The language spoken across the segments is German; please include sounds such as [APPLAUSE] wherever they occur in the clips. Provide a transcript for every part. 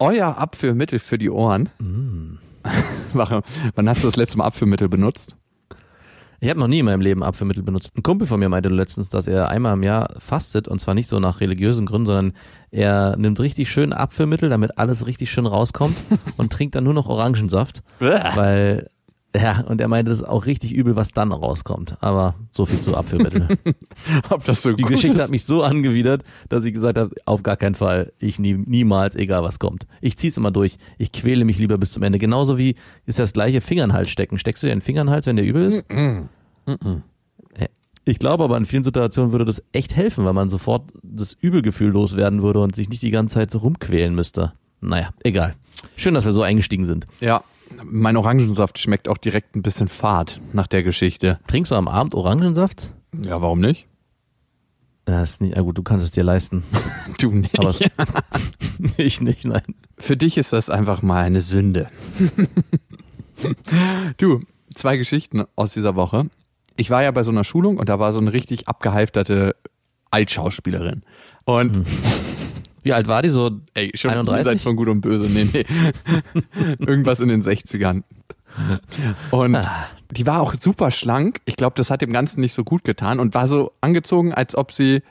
Euer Abführmittel für die Ohren. [LAUGHS] Wache, Wann hast du das letzte Mal Abführmittel benutzt? Ich habe noch nie in meinem Leben Abführmittel benutzt. Ein Kumpel von mir meinte letztens, dass er einmal im Jahr fastet und zwar nicht so nach religiösen Gründen, sondern er nimmt richtig schön Abführmittel, damit alles richtig schön rauskommt [LAUGHS] und trinkt dann nur noch Orangensaft, weil ja, und er meinte, das ist auch richtig übel, was dann rauskommt. Aber so viel zu Abführmittel. [LAUGHS] Ob das so Die Geschichte ist? hat mich so angewidert, dass ich gesagt habe, auf gar keinen Fall, ich nie, niemals, egal was kommt. Ich zieh's immer durch. Ich quäle mich lieber bis zum Ende. Genauso wie ist das gleiche Finger in den Hals stecken. Steckst du dir den Finger in den Hals, wenn der übel ist? Ich glaube aber in vielen Situationen würde das echt helfen, weil man sofort das Übelgefühl loswerden würde und sich nicht die ganze Zeit so rumquälen müsste. Naja, egal. Schön, dass wir so eingestiegen sind. Ja, mein Orangensaft schmeckt auch direkt ein bisschen fad nach der Geschichte. Trinkst du am Abend Orangensaft? Ja, warum nicht? Ja, ist nicht, ja gut, du kannst es dir leisten. [LAUGHS] Du nicht. Aber [LAUGHS] ich nicht, nein. Für dich ist das einfach mal eine Sünde. [LAUGHS] du, zwei Geschichten aus dieser Woche. Ich war ja bei so einer Schulung und da war so eine richtig abgehalfterte Altschauspielerin. Und Wie alt war die so? ey, schon 31? jenseits von Gut und Böse. Nee, nee. [LAUGHS] Irgendwas in den 60ern. Und die war auch super schlank. Ich glaube, das hat dem Ganzen nicht so gut getan und war so angezogen, als ob sie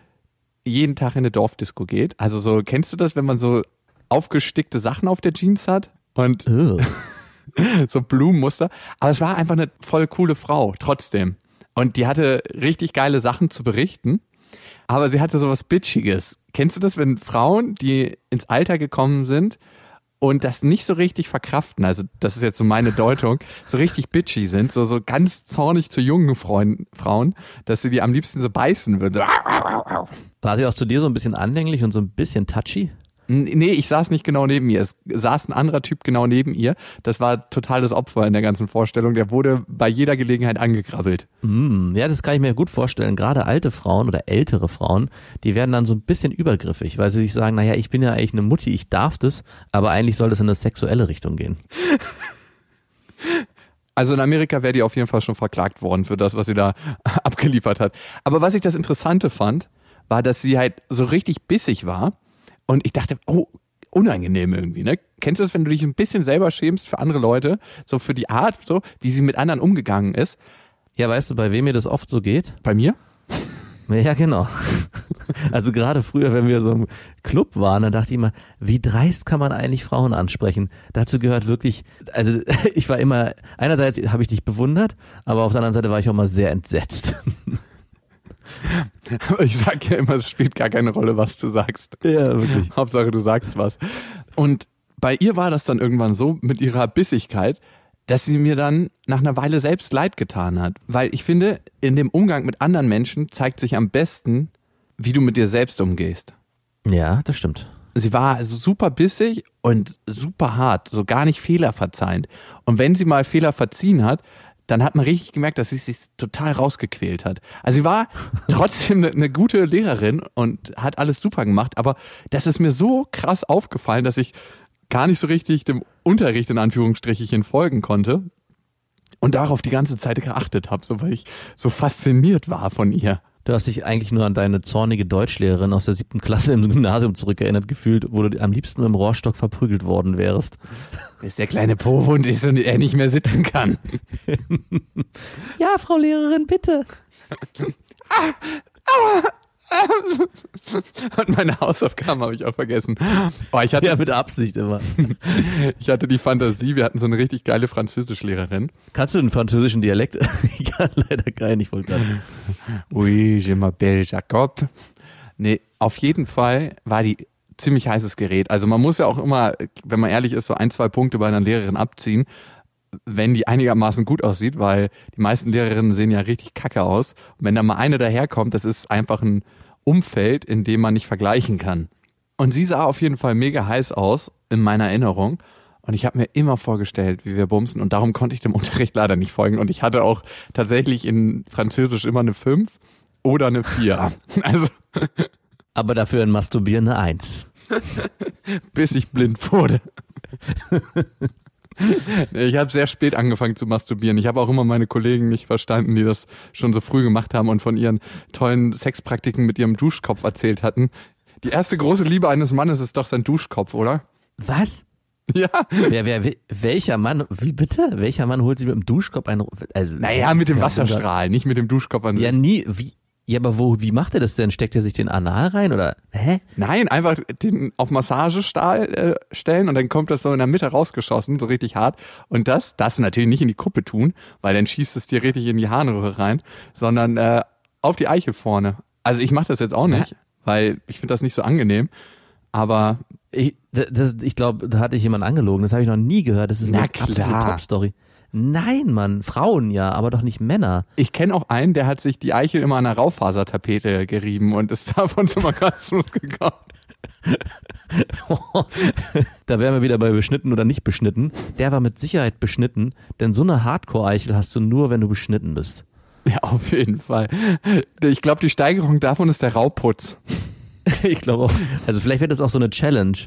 jeden Tag in eine Dorfdisco geht. Also so, kennst du das, wenn man so aufgestickte Sachen auf der Jeans hat? Und [LAUGHS] so Blumenmuster. Aber es war einfach eine voll coole Frau, trotzdem. Und die hatte richtig geile Sachen zu berichten. Aber sie hatte sowas Bitchiges. Kennst du das, wenn Frauen, die ins Alter gekommen sind und das nicht so richtig verkraften, also das ist jetzt so meine Deutung, so richtig bitchy sind, so, so ganz zornig zu jungen Freund, Frauen, dass sie die am liebsten so beißen würden. War sie auch zu dir so ein bisschen anhänglich und so ein bisschen touchy? Nee, ich saß nicht genau neben ihr. Es saß ein anderer Typ genau neben ihr. Das war total das Opfer in der ganzen Vorstellung. Der wurde bei jeder Gelegenheit angekrabbelt. Mm, ja, das kann ich mir gut vorstellen. Gerade alte Frauen oder ältere Frauen, die werden dann so ein bisschen übergriffig, weil sie sich sagen, naja, ich bin ja eigentlich eine Mutti, ich darf das, aber eigentlich soll das in eine sexuelle Richtung gehen. Also in Amerika wäre die auf jeden Fall schon verklagt worden für das, was sie da [LAUGHS] abgeliefert hat. Aber was ich das Interessante fand, war, dass sie halt so richtig bissig war. Und ich dachte, oh, unangenehm irgendwie, ne? Kennst du das, wenn du dich ein bisschen selber schämst für andere Leute? So für die Art, so, wie sie mit anderen umgegangen ist? Ja, weißt du, bei wem mir das oft so geht? Bei mir? Ja, genau. [LAUGHS] Also gerade früher, wenn wir so im Club waren, dann dachte ich immer, wie dreist kann man eigentlich Frauen ansprechen? Dazu gehört wirklich, also [LAUGHS] ich war immer, einerseits habe ich dich bewundert, aber auf der anderen Seite war ich auch mal sehr entsetzt. [LAUGHS] Aber [LAUGHS] ich sag ja immer, es spielt gar keine Rolle, was du sagst. Ja, wirklich. Hauptsache, du sagst was. Und bei ihr war das dann irgendwann so mit ihrer Bissigkeit, dass sie mir dann nach einer Weile selbst leid getan hat. Weil ich finde, in dem Umgang mit anderen Menschen zeigt sich am besten, wie du mit dir selbst umgehst. Ja, das stimmt. Sie war super bissig und super hart, so gar nicht fehlerverzeihend. Und wenn sie mal Fehler verziehen hat, dann hat man richtig gemerkt, dass sie sich total rausgequält hat. Also sie war [LAUGHS] trotzdem eine, eine gute Lehrerin und hat alles super gemacht, aber das ist mir so krass aufgefallen, dass ich gar nicht so richtig dem Unterricht in Anführungsstrichen folgen konnte und darauf die ganze Zeit geachtet habe, so weil ich so fasziniert war von ihr. Du hast dich eigentlich nur an deine zornige Deutschlehrerin aus der siebten Klasse im Gymnasium zurückerinnert gefühlt, wo du am liebsten mit dem Rohrstock verprügelt worden wärst. Bis der kleine Po-Hund ist und er nicht mehr sitzen kann. [LAUGHS] Ja, Frau Lehrerin, bitte. [LAUGHS] Und meine Hausaufgaben habe ich auch vergessen. Oh, ich, hatte, Ja, mit Absicht immer. [LAUGHS] ich hatte die Fantasie, wir hatten so eine richtig geile Französischlehrerin. Kannst du den französischen Dialekt? [LAUGHS] ich kann leider keinen, ich wollte gerade. Oui, je m'appelle Jacob. Nee, auf jeden Fall war die ziemlich heißes Gerät. Also man muss ja auch immer, wenn man ehrlich ist, so ein, zwei Punkte bei einer Lehrerin abziehen, wenn die einigermaßen gut aussieht, weil die meisten Lehrerinnen sehen ja richtig kacke aus. Und wenn da mal eine daherkommt, das ist einfach ein Umfeld, in dem man nicht vergleichen kann. Und sie sah auf jeden Fall mega heiß aus, in meiner Erinnerung. Und ich habe mir immer vorgestellt, wie wir bumsen. Und darum konnte ich dem [LAUGHS] Unterricht leider nicht folgen. Und ich hatte auch tatsächlich in Französisch immer eine 5 oder eine 4. [LAUGHS] Also Aber dafür in Masturbieren eine Eins. [LAUGHS] bis ich blind wurde. [LAUGHS] Ich habe sehr spät angefangen zu masturbieren. Ich habe auch immer meine Kollegen nicht verstanden, die das schon so früh gemacht haben und von ihren tollen Sexpraktiken mit ihrem Duschkopf erzählt hatten. Die erste große Liebe eines Mannes ist doch sein Duschkopf, oder? Was? Ja. Wer, wer, welcher Mann, wie bitte? Welcher Mann holt sich mit dem Duschkopf einen, also, Naja, mit dem Wasserstrahl, nicht mit dem Duschkopf an sich. Ja, nie, wie, ja, aber wo, wie macht er das denn? Steckt er sich den Anal rein oder, hä? Nein, einfach den auf Massagestahl äh, stellen und dann kommt das so in der Mitte rausgeschossen, so richtig hart. Und das darfst du natürlich nicht in die Kuppe tun, weil dann schießt es dir richtig in die Harnröhre rein, sondern äh, auf die Eichel vorne. Also ich mache das jetzt auch nicht, weil ich finde das nicht so angenehm. Aber Ich, das, ich glaube, da hatte ich jemand angelogen. Das habe ich noch nie gehört. Das ist Na eine absolute klar. Top-Story. Nein, Mann, Frauen ja, aber doch nicht Männer. ich kenne auch einen, der hat sich die Eichel immer an einer Raufasertapete gerieben und ist [LAUGHS] davon zum Orgasmus gekommen. [LAUGHS] da wären wir wieder bei beschnitten oder nicht beschnitten. Der war mit Sicherheit beschnitten, denn so eine Hardcore-Eichel hast du nur, wenn du beschnitten bist. Ja, auf jeden Fall. Ich glaube, die Steigerung davon ist der Rauputz. [LAUGHS] Ich glaube auch. Also vielleicht wird das auch so eine Challenge.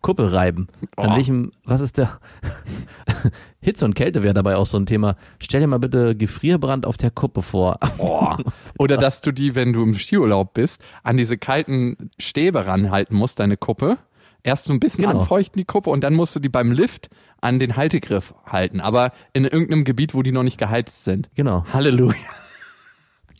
Kuppe reiben. An Oh. welchem, was ist der? [LAUGHS] Hitze und Kälte wäre dabei auch so ein Thema. Stell dir mal bitte Gefrierbrand auf der Kuppe vor. [LAUGHS] Oh. Oder dass du die, wenn du im Skiurlaub bist, an diese kalten Stäbe ranhalten musst, deine Kuppe. Erst so ein bisschen Genau. anfeuchten die Kuppe und dann musst du die beim Lift an den Haltegriff halten. Aber in irgendeinem Gebiet, wo die noch nicht geheizt sind. Genau. Halleluja.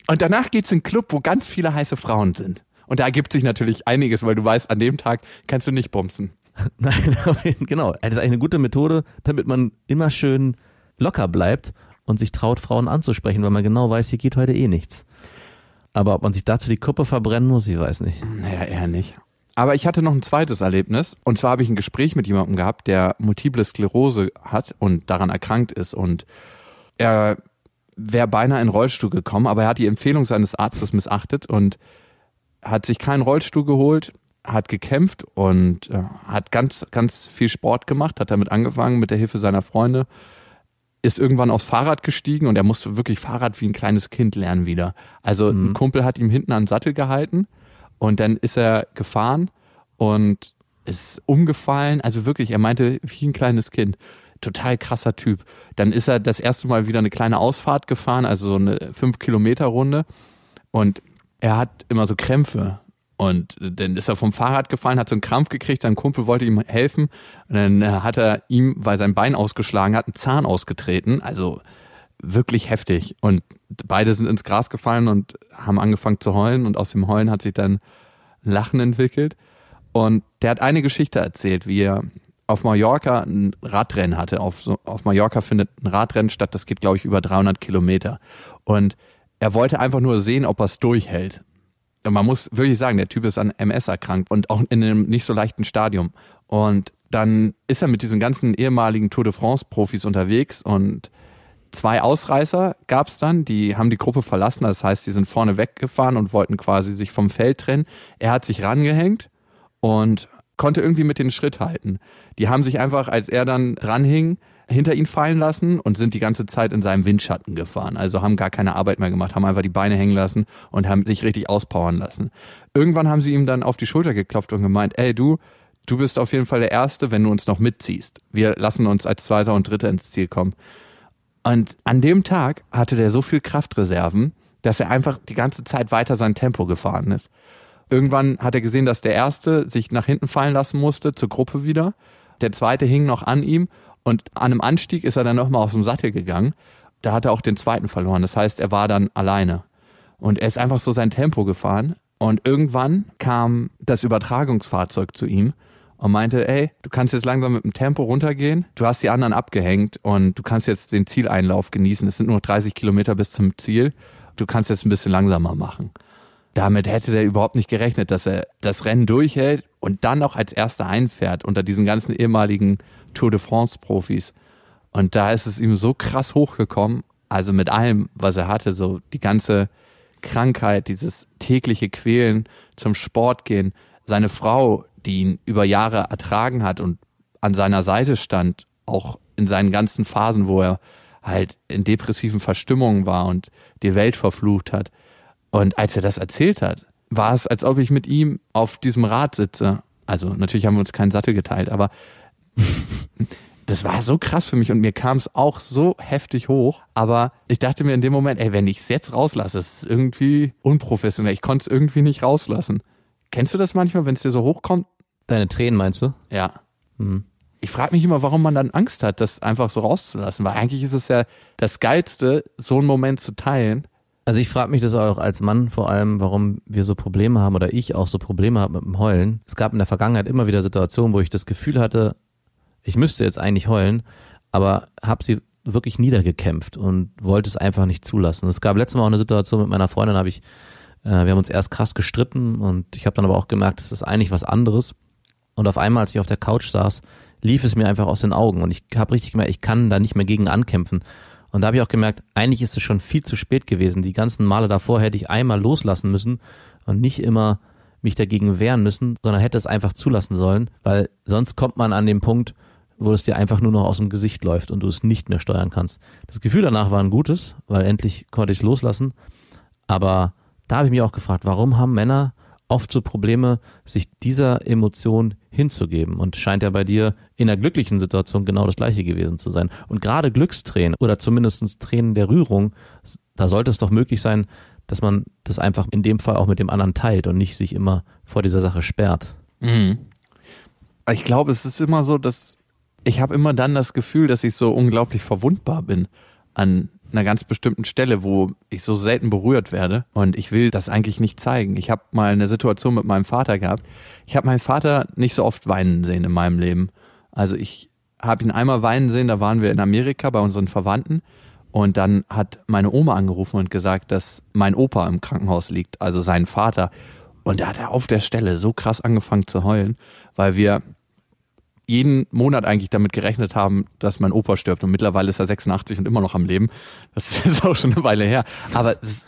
Und danach geht's in einen Club, wo ganz viele heiße Frauen sind. Und da ergibt sich natürlich einiges, weil du weißt, an dem Tag kannst du nicht bumsen. [LAUGHS] Nein, genau. Das ist eigentlich eine gute Methode, damit man immer schön locker bleibt und sich traut, Frauen anzusprechen, weil man genau weiß, hier geht heute eh nichts. Aber ob man sich dazu die Kuppe verbrennen muss, ich weiß nicht. Naja, eher nicht. Aber ich hatte noch ein zweites Erlebnis. Und zwar habe ich ein Gespräch mit jemandem gehabt, der multiple Sklerose hat und daran erkrankt ist. Und er wäre beinahe in den Rollstuhl gekommen, aber er hat die Empfehlung seines Arztes missachtet und hat sich keinen Rollstuhl geholt, hat gekämpft und äh, hat ganz, ganz viel Sport gemacht, hat damit angefangen mit der Hilfe seiner Freunde, ist irgendwann aufs Fahrrad gestiegen und er musste wirklich Fahrrad wie ein kleines Kind lernen wieder. Also ein Kumpel hat ihm hinten am Sattel gehalten und dann ist er gefahren und ist umgefallen. Also wirklich, er meinte wie ein kleines Kind. Total krasser Typ. Dann ist er das erste Mal wieder eine kleine Ausfahrt gefahren, also so eine 5-Kilometer-Runde. Und er hat immer so Krämpfe. Und dann ist er vom Fahrrad gefallen, hat so einen Krampf gekriegt, sein Kumpel wollte ihm helfen. Und dann äh, hat er ihm, weil sein Bein ausgeschlagen hat, einen Zahn ausgetreten. Also wirklich heftig. Und beide sind ins Gras gefallen und haben angefangen zu heulen. Und aus dem Heulen hat sich dann Lachen entwickelt. Und der hat eine Geschichte erzählt, wie er auf Mallorca ein Radrennen hatte. Auf, auf Mallorca findet ein Radrennen statt, das geht, glaube ich, über 300 Kilometer. Und er wollte einfach nur sehen, ob er es durchhält. Und man muss wirklich sagen, der Typ ist an MS erkrankt und auch in einem nicht so leichten Stadium. Und dann ist er mit diesen ganzen ehemaligen Tour de France-Profis unterwegs und zwei Ausreißer gab es dann, die haben die Gruppe verlassen, das heißt, die sind vorne weggefahren und wollten quasi sich vom Feld trennen. Er hat sich rangehängt und konnte irgendwie mit den Schritt halten. Die haben sich einfach, als er dann dranhing, hinter ihn fallen lassen und sind die ganze Zeit in seinem Windschatten gefahren. Also haben gar keine Arbeit mehr gemacht, haben einfach die Beine hängen lassen und haben sich richtig auspowern lassen. Irgendwann haben sie ihm dann auf die Schulter geklopft und gemeint, ey du, du bist auf jeden Fall der Erste, wenn du uns noch mitziehst. Wir lassen uns als Zweiter und Dritter ins Ziel kommen. Und an dem Tag hatte der so viel Kraftreserven, dass er einfach die ganze Zeit weiter sein Tempo gefahren ist. Irgendwann hat er gesehen, dass der Erste sich nach hinten fallen lassen musste, zur Gruppe wieder. Der Zweite hing noch an ihm und an einem Anstieg ist er dann nochmal aus dem Sattel gegangen. Da hat er auch den Zweiten verloren. Das heißt, er war dann alleine. Und er ist einfach so sein Tempo gefahren. Und irgendwann kam das Übertragungsfahrzeug zu ihm und meinte, ey, du kannst jetzt langsam mit dem Tempo runtergehen. Du hast die anderen abgehängt und du kannst jetzt den Zieleinlauf genießen. Es sind nur 30 Kilometer bis zum Ziel. Du kannst jetzt ein bisschen langsamer machen. Damit hätte der überhaupt nicht gerechnet, dass er das Rennen durchhält und dann noch als Erster einfährt unter diesen ganzen ehemaligen Tour de France Profis. Und da ist es ihm so krass hochgekommen, also mit allem, was er hatte, so die ganze Krankheit, dieses tägliche Quälen zum Sport gehen, seine Frau, die ihn über Jahre ertragen hat und an seiner Seite stand, auch in seinen ganzen Phasen, wo er halt in depressiven Verstimmungen war und die Welt verflucht hat. Und als er das erzählt hat, war es, als ob ich mit ihm auf diesem Rad sitze. Also natürlich haben wir uns keinen Sattel geteilt, aber [LAUGHS] das war so krass für mich und mir kam es auch so heftig hoch. Aber ich dachte mir in dem Moment, ey, wenn ich es jetzt rauslasse, ist irgendwie unprofessionell. Ich konnte es irgendwie nicht rauslassen. Kennst du das manchmal, wenn es dir so hochkommt? Deine Tränen meinst du? Ja. Mhm. Ich frage mich immer, warum man dann Angst hat, das einfach so rauszulassen. Weil eigentlich ist es ja das Geilste, so einen Moment zu teilen. Also ich frage mich das auch als Mann vor allem, warum wir so Probleme haben oder ich auch so Probleme habe mit dem Heulen. Es gab in der Vergangenheit immer wieder Situationen, wo ich das Gefühl hatte, ich müsste jetzt eigentlich heulen, aber habe sie wirklich niedergekämpft und wollte es einfach nicht zulassen. Es gab letztes Mal auch eine Situation mit meiner Freundin, habe ich, äh, wir haben uns erst krass gestritten und ich habe dann aber auch gemerkt, es ist eigentlich was anderes. Und auf einmal, als ich auf der Couch saß, lief es mir einfach aus den Augen und ich habe richtig gemerkt, ich kann da nicht mehr gegen ankämpfen. Und da habe ich auch gemerkt, eigentlich ist es schon viel zu spät gewesen. Die ganzen Male davor hätte ich einmal loslassen müssen und nicht immer mich dagegen wehren müssen, sondern hätte es einfach zulassen sollen, weil sonst kommt man an den Punkt, wo es dir einfach nur noch aus dem Gesicht läuft und du es nicht mehr steuern kannst. Das Gefühl danach war ein gutes, weil endlich konnte ich es loslassen. Aber da habe ich mich auch gefragt, warum haben Männer oft so Probleme, sich dieser Emotion hinzugeben. Und scheint ja bei dir in einer glücklichen Situation genau das gleiche gewesen zu sein. Und gerade Glückstränen oder zumindest Tränen der Rührung, da sollte es doch möglich sein, dass man das einfach in dem Fall auch mit dem anderen teilt und nicht sich immer vor dieser Sache sperrt. Mhm. Ich glaube, es ist immer so, dass ich habe immer dann das Gefühl, dass ich so unglaublich verwundbar bin an einer ganz bestimmten Stelle, wo ich so selten berührt werde. Und ich will das eigentlich nicht zeigen. Ich habe mal eine Situation mit meinem Vater gehabt. Ich habe meinen Vater nicht so oft weinen sehen in meinem Leben. Also ich habe ihn einmal weinen sehen, da waren wir in Amerika bei unseren Verwandten. Und dann hat meine Oma angerufen und gesagt, dass mein Opa im Krankenhaus liegt, also sein Vater. Und da hat er auf der Stelle so krass angefangen zu heulen, weil wir jeden Monat eigentlich damit gerechnet haben, dass mein Opa stirbt. Und mittlerweile ist er 86 und immer noch am Leben. Das ist [LAUGHS] jetzt auch schon eine Weile her. Aber es,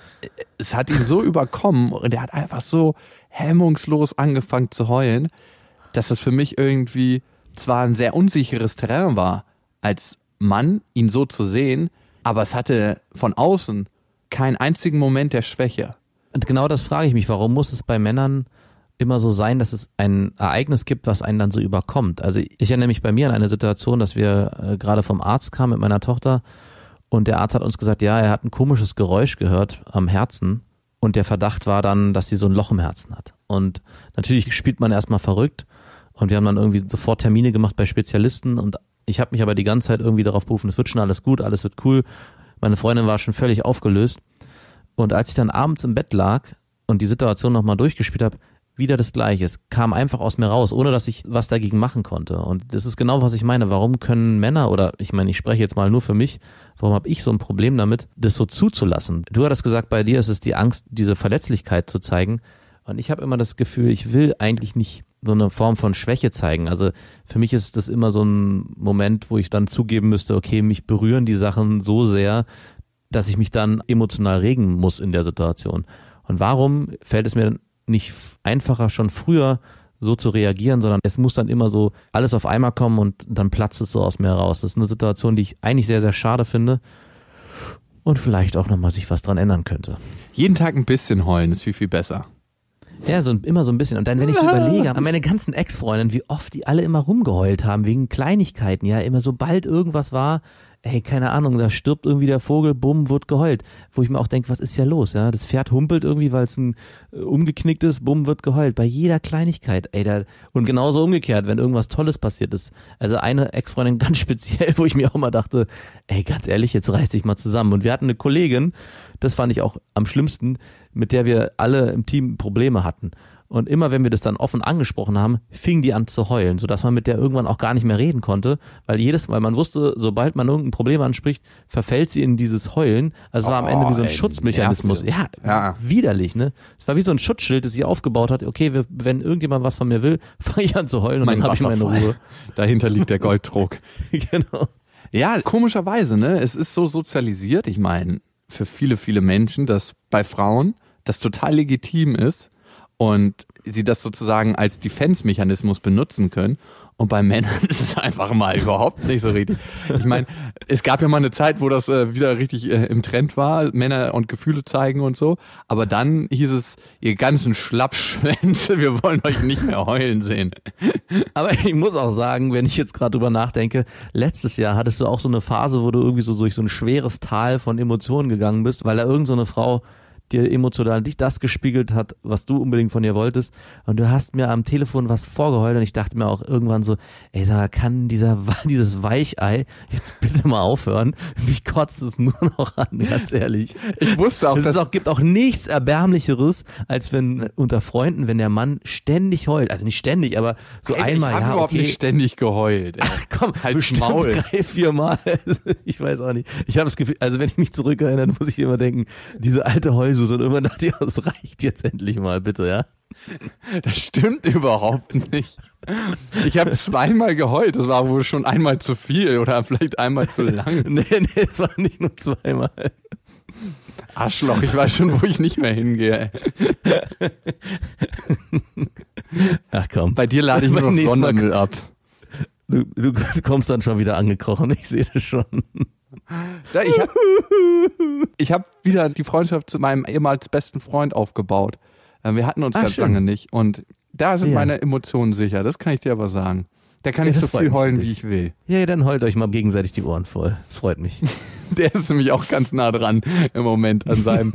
es hat ihn so überkommen und er hat einfach so hemmungslos angefangen zu heulen, dass das für mich irgendwie zwar ein sehr unsicheres Terrain war, als Mann ihn so zu sehen, aber es hatte von außen keinen einzigen Moment der Schwäche. Und genau das frage ich mich, warum muss es bei Männern immer so sein, dass es ein Ereignis gibt, was einen dann so überkommt. Also ich erinnere mich bei mir an eine Situation, dass wir äh, gerade vom Arzt kamen mit meiner Tochter und der Arzt hat uns gesagt, ja, er hat ein komisches Geräusch gehört am Herzen und der Verdacht war dann, dass sie so ein Loch im Herzen hat. Und natürlich spielt man erstmal verrückt und wir haben dann irgendwie sofort Termine gemacht bei Spezialisten und ich habe mich aber die ganze Zeit irgendwie darauf berufen, es wird schon alles gut, alles wird cool. Meine Freundin war schon völlig aufgelöst. Und als ich dann abends im Bett lag und die Situation nochmal durchgespielt habe, wieder das Gleiche. Es kam einfach aus mir raus, ohne dass ich was dagegen machen konnte. Und das ist genau, was ich meine. Warum können Männer, oder ich meine, ich spreche jetzt mal nur für mich, warum habe ich so ein Problem damit, das so zuzulassen? Du hattest gesagt, bei dir ist es die Angst, diese Verletzlichkeit zu zeigen. Und ich habe immer das Gefühl, ich will eigentlich nicht so eine Form von Schwäche zeigen. Also für mich ist das immer so ein Moment, wo ich dann zugeben müsste, okay, mich berühren die Sachen so sehr, dass ich mich dann emotional regen muss in der Situation. Und warum fällt es mir nicht einfacher, schon früher so zu reagieren, sondern es muss dann immer so alles auf einmal kommen und dann platzt es so aus mir heraus. Das ist eine Situation, die ich eigentlich sehr, sehr schade finde und vielleicht auch nochmal sich was dran ändern könnte. Jeden Tag ein bisschen heulen ist viel, viel besser. Ja, so immer so ein bisschen. Und dann, wenn ich so überlege, [LAUGHS] an meine ganzen Ex-Freundinnen, wie oft die alle immer rumgeheult haben, wegen Kleinigkeiten, ja, immer sobald irgendwas war, ey, keine Ahnung, da stirbt irgendwie der Vogel, bumm, wird geheult. Wo ich mir auch denke, was ist ja los, ja? Das Pferd humpelt irgendwie, weil es ein äh, umgeknickt ist, bumm, wird geheult. Bei jeder Kleinigkeit, ey, da, und genauso umgekehrt, wenn irgendwas Tolles passiert ist. Also eine Ex-Freundin [LAUGHS] ganz speziell, wo ich mir auch mal dachte, ey, ganz ehrlich, jetzt reiß dich mal zusammen. Und wir hatten eine Kollegin, das fand ich auch am schlimmsten, mit der wir alle im Team Probleme hatten. Und immer wenn wir das dann offen angesprochen haben, fing die an zu heulen, sodass man mit der irgendwann auch gar nicht mehr reden konnte, weil jedes Mal man wusste, sobald man irgendein Problem anspricht, verfällt sie in dieses Heulen. Also es war am Ende wie so ein Oh, ey, Schutzmechanismus. Ja, Ja. widerlich, ne? Es war wie so ein Schutzschild, das sie aufgebaut hat. Okay, wir, wenn irgendjemand was von mir will, [LAUGHS] fange ich an zu heulen und Mein dann habe ich meine. Ruhe. [LAUGHS] Dahinter liegt der Golddruck. [LAUGHS] genau. Ja, komischerweise, ne? Es ist so sozialisiert. Ich meine, für viele, viele Menschen, dass bei Frauen das total legitim ist und sie das sozusagen als Defense-Mechanismus benutzen können. Und bei Männern [LAUGHS] ist es einfach mal überhaupt nicht so richtig. Ich meine, es gab ja mal eine Zeit, wo das äh, wieder richtig äh, im Trend war, Männer und Gefühle zeigen und so. Aber dann hieß es, ihr ganzen Schlappschwänze, [LAUGHS] wir wollen euch nicht mehr heulen sehen. [LAUGHS] Aber ich muss auch sagen, wenn ich jetzt gerade drüber nachdenke, letztes Jahr hattest du auch so eine Phase, wo du irgendwie so durch so ein schweres Tal von Emotionen gegangen bist, weil da irgend so Frau dir emotional nicht das gespiegelt hat, was du unbedingt von ihr wolltest. Und du hast mir am Telefon was vorgeheult und ich dachte mir auch irgendwann so, ey, sag mal, kann dieser, [LAUGHS] dieses Weichei jetzt bitte mal aufhören? [LAUGHS] Mich kotzt es nur noch an, ganz ehrlich. Ich wusste auch, Es dass auch, gibt auch nichts Erbärmlicheres, als wenn unter Freunden, wenn der Mann ständig heult. Also nicht ständig, aber so Ey, einmal, ich ja, überhaupt okay. nicht ständig geheult. Ey. Komm, Halt's bestimmt Maul. [LAUGHS] drei, vier Mal. Ich weiß auch nicht. Ich habe das Gefühl, also wenn ich mich zurückerinnere, muss ich immer denken, diese alte Heulsuse und irgendwann dachte ich, das [LAUGHS] reicht jetzt endlich mal, bitte, ja? Das stimmt überhaupt nicht. Ich habe zweimal geheult. Das war wohl schon einmal zu viel oder vielleicht einmal zu lang. [LAUGHS] Nee, nee, es war nicht nur zweimal. Arschloch, ich weiß schon, wo ich nicht mehr hingehe. Ach komm. Bei dir lade ich nur Beim noch Sondermüll ab. Du, du kommst dann schon wieder angekrochen, ich sehe das schon. Ja, ich habe hab wieder die Freundschaft zu meinem ehemals besten Freund aufgebaut. Äh, Wir hatten uns Ah, ganz schön. lange nicht. Und da sind Ja. meine Emotionen sicher. Das kann ich dir aber sagen. Da kann Ja, ich so viel heulen, wie ich will. Ja, dann heult euch mal gegenseitig die Ohren voll. Das freut mich. [LAUGHS] [LAUGHS] Der ist nämlich auch ganz nah dran im Moment an seinem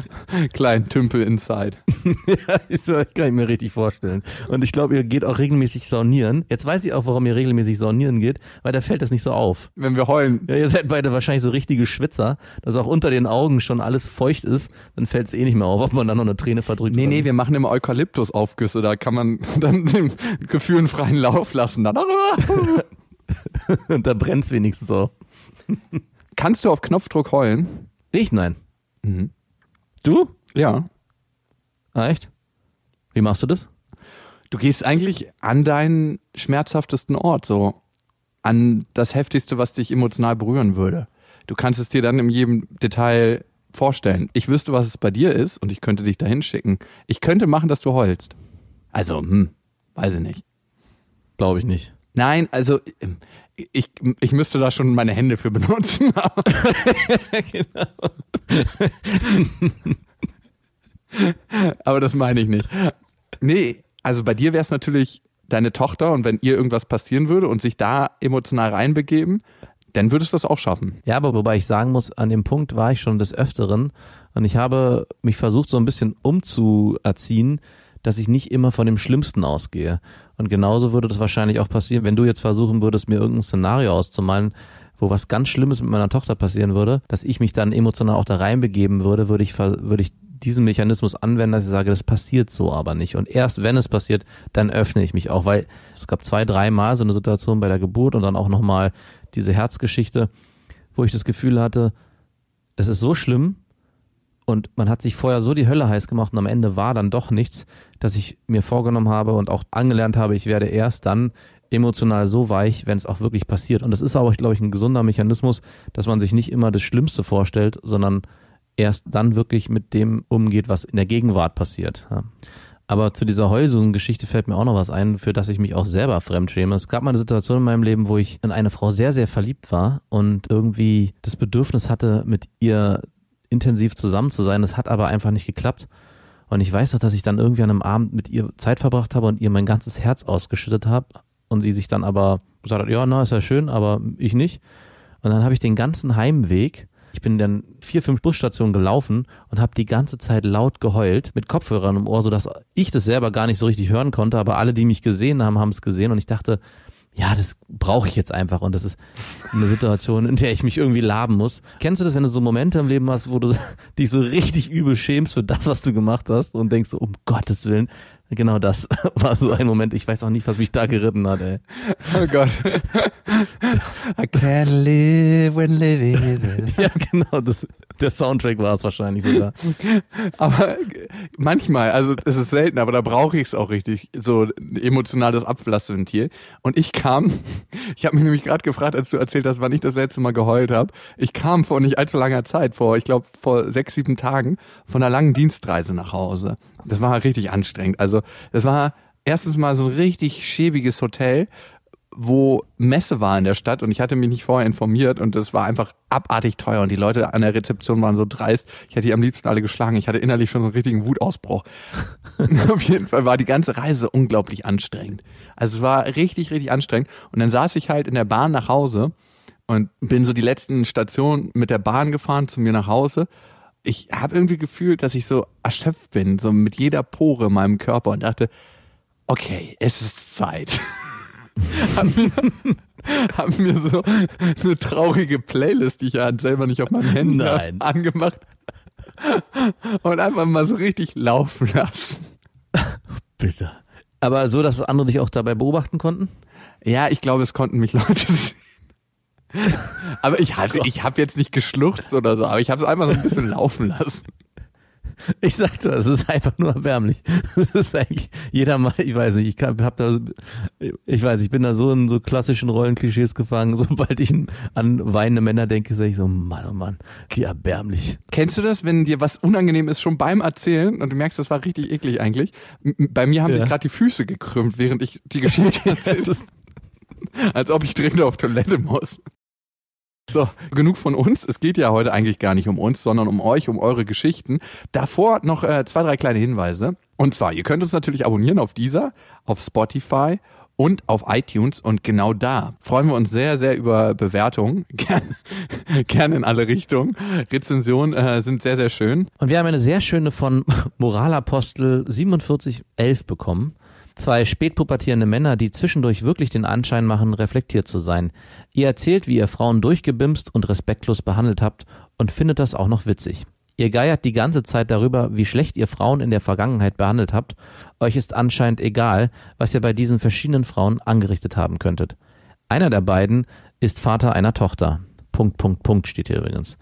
[LAUGHS] kleinen Tümpel inside. [LAUGHS] ja, das kann ich mir richtig vorstellen. Und ich glaube, ihr geht auch regelmäßig saunieren. Jetzt weiß ich auch, warum ihr regelmäßig saunieren geht, weil da fällt das nicht so auf. Wenn wir heulen, Ja, ihr seid beide wahrscheinlich so richtige Schwitzer, dass auch unter den Augen schon alles feucht ist, dann fällt es eh nicht mehr auf, ob man dann noch eine Träne verdrückt. Nee, oder nee, wir machen immer Eukalyptusaufgüsse, da kann man dann den Gefühlen freien Lauf lassen. Dann Und da brennt's wenigstens auch. Kannst du auf Knopfdruck heulen? Ich nein. Mhm. Du? Ja. Ah, echt? Wie machst du das? Du gehst eigentlich an deinen schmerzhaftesten Ort, so an das Heftigste, was dich emotional berühren würde. Du kannst es dir dann in jedem Detail vorstellen. Ich wüsste, was es bei dir ist und ich könnte dich dahin schicken. Ich könnte machen, dass du heulst. Also, hm, weiß ich nicht. Glaube ich nicht. Nein, also ich, ich müsste da schon meine Hände für benutzen. [LAUGHS] aber- Aber das meine ich nicht. Nee, also bei dir wäre es natürlich deine Tochter und wenn ihr irgendwas passieren würde und sich da emotional reinbegeben, dann würdest du das auch schaffen. Ja, aber wobei ich sagen muss, an dem Punkt war ich schon des Öfteren und ich habe mich versucht, so ein bisschen umzuerziehen, dass ich nicht immer von dem Schlimmsten ausgehe. Und genauso würde das wahrscheinlich auch passieren, wenn du jetzt versuchen würdest, mir irgendein Szenario auszumalen, wo was ganz Schlimmes mit meiner Tochter passieren würde, dass ich mich dann emotional auch da reinbegeben würde, würde ich, würde ich diesen Mechanismus anwenden, dass ich sage, das passiert so aber nicht. Und erst wenn es passiert, dann öffne ich mich auch, weil es gab zwei, dreimal so eine Situation bei der Geburt und dann auch nochmal diese Herzgeschichte, wo ich das Gefühl hatte, es ist so schlimm und man hat sich vorher so die Hölle heiß gemacht und am Ende war dann doch nichts, dass ich mir vorgenommen habe und auch angelernt habe, ich werde erst dann emotional so weich, wenn es auch wirklich passiert. Und das ist aber, glaube ich, ein gesunder Mechanismus, dass man sich nicht immer das Schlimmste vorstellt, sondern erst dann wirklich mit dem umgeht, was in der Gegenwart passiert. Ja. Aber zu dieser Heulsusen-Geschichte fällt mir auch noch was ein, für das ich mich auch selber fremdschäme. Es gab mal eine Situation in meinem Leben, wo ich in eine Frau sehr, sehr verliebt war und irgendwie das Bedürfnis hatte, mit ihr intensiv zusammen zu sein. Das hat aber einfach nicht geklappt. Und ich weiß noch, dass ich dann irgendwie an einem Abend mit ihr Zeit verbracht habe und ihr mein ganzes Herz ausgeschüttet habe. Und sie sich dann aber gesagt hat, ja, na, ist ja schön, aber ich nicht. Und dann habe ich den ganzen Heimweg, ich bin dann vier, fünf Busstationen gelaufen und habe die ganze Zeit laut geheult mit Kopfhörern im Ohr, sodass ich das selber gar nicht so richtig hören konnte, aber alle, die mich gesehen haben, haben es gesehen und ich dachte, ja, das brauche ich jetzt einfach und das ist eine Situation, in der ich mich irgendwie laben muss. Kennst du das, wenn du so Momente im Leben hast, wo du [LAUGHS] dich so richtig übel schämst für das, was du gemacht hast und denkst so, um Gottes Willen, genau das [LAUGHS] war so ein Moment. Ich weiß auch nicht, was mich da geritten hat, ey. Oh Gott. [LAUGHS] I can't live when living is. [LAUGHS] Ja, genau, das, der Soundtrack war es wahrscheinlich sogar. Aber manchmal, also es ist selten, aber da brauche ich es auch richtig, so ein emotionales Ablassventil. Und ich kam, ich habe mich nämlich gerade gefragt, als du erzählt hast, wann ich das letzte Mal geheult habe. Ich kam vor nicht allzu langer Zeit, vor, ich glaube, vor sechs, sieben Tagen, von einer langen Dienstreise nach Hause. Das war richtig anstrengend. Also das war erstens mal so ein richtig schäbiges Hotel wo Messe war in der Stadt und ich hatte mich nicht vorher informiert und das war einfach abartig teuer und die Leute an der Rezeption waren so dreist. Ich hätte die am liebsten alle geschlagen. Ich hatte innerlich schon so einen richtigen Wutausbruch. [LAUGHS] Auf jeden Fall war die ganze Reise unglaublich anstrengend. Also es war richtig, richtig anstrengend. Und dann saß ich halt in der Bahn nach Hause und bin so die letzten Stationen mit der Bahn gefahren zu mir nach Hause. Ich habe irgendwie gefühlt, dass ich so erschöpft bin, so mit jeder Pore in meinem Körper und dachte, okay, es ist Zeit. [LAUGHS] haben, mir, haben mir so eine traurige Playlist, die ich ja selber nicht auf meinem Handy Nein. hab, angemacht und einfach mal so richtig laufen lassen. Bitte. Aber so, dass andere dich auch dabei beobachten konnten? Ja, ich glaube, es konnten mich Leute [LAUGHS] sehen. [LAUGHS] Aber ich habe ich hab jetzt nicht geschluchzt oder so, aber ich habe es einfach so ein bisschen laufen lassen. Ich sagte, es ist einfach nur erbärmlich. Es ist eigentlich jeder mal, ich weiß nicht, ich hab da, ich weiß, ich bin da so in so klassischen Rollenklischees gefangen. [LAUGHS] Sobald ich an weinende Männer denke, sage ich so, Mann, oh Mann, wie erbärmlich. Kennst du das, wenn dir was unangenehm ist, schon beim Erzählen und du merkst, das war richtig eklig eigentlich? Bei mir haben Ja. sich gerade die Füße gekrümmt, während ich die Geschichte [LAUGHS] erzählt habe. Als ob ich dringend auf Toilette muss. So, genug von uns. Es geht ja heute eigentlich gar nicht um uns, sondern um euch, um eure Geschichten. Davor noch äh, zwei, drei kleine Hinweise. Und zwar, ihr könnt uns natürlich abonnieren auf dieser, auf Spotify und auf iTunes. Und genau da freuen wir uns sehr, sehr über Bewertungen. [LAUGHS] Gerne, gerne in alle Richtungen. Rezensionen äh, sind sehr, sehr schön. Und wir haben eine sehr schöne von Moralapostel 4711 bekommen. Zwei spätpubertierende Männer, die zwischendurch wirklich den Anschein machen, reflektiert zu sein. Ihr erzählt, wie ihr Frauen durchgebimst und respektlos behandelt habt und findet das auch noch witzig. Ihr geiert die ganze Zeit darüber, wie schlecht ihr Frauen in der Vergangenheit behandelt habt. Euch ist anscheinend egal, was ihr bei diesen verschiedenen Frauen angerichtet haben könntet. Einer der beiden ist Vater einer Tochter. Punkt, Punkt, Punkt steht hier übrigens.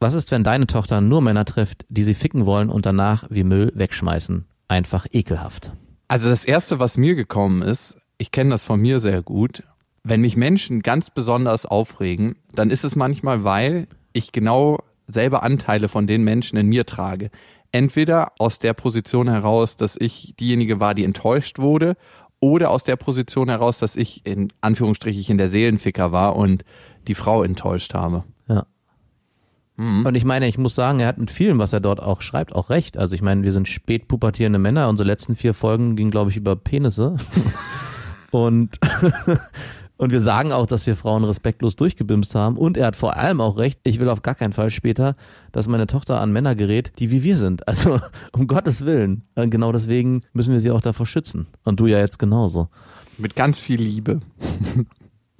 Was ist, wenn deine Tochter nur Männer trifft, die sie ficken wollen und danach wie Müll wegschmeißen? Einfach ekelhaft. Also das Erste, was mir gekommen ist, ich kenne das von mir sehr gut, wenn mich Menschen ganz besonders aufregen, dann ist es manchmal, weil ich genau selber Anteile von den Menschen in mir trage. Entweder aus der Position heraus, dass ich diejenige war, die enttäuscht wurde, oder aus der Position heraus, dass ich in Anführungsstrichen der Seelenficker war und die Frau enttäuscht habe. Ja. Und ich meine, ich muss sagen, er hat mit vielem, was er dort auch schreibt, auch recht. Also ich meine, wir sind spät pubertierende Männer. Unsere letzten vier Folgen gingen, glaube ich, über Penisse. [LAUGHS] und, [LAUGHS] und wir sagen auch, dass wir Frauen respektlos durchgebimst haben. Und er hat vor allem auch recht, ich will auf gar keinen Fall später, dass meine Tochter an Männer gerät, die wie wir sind. Also [LAUGHS] um Gottes Willen. Und Genau deswegen müssen wir sie auch davor schützen. Und du ja jetzt genauso. Mit ganz viel Liebe.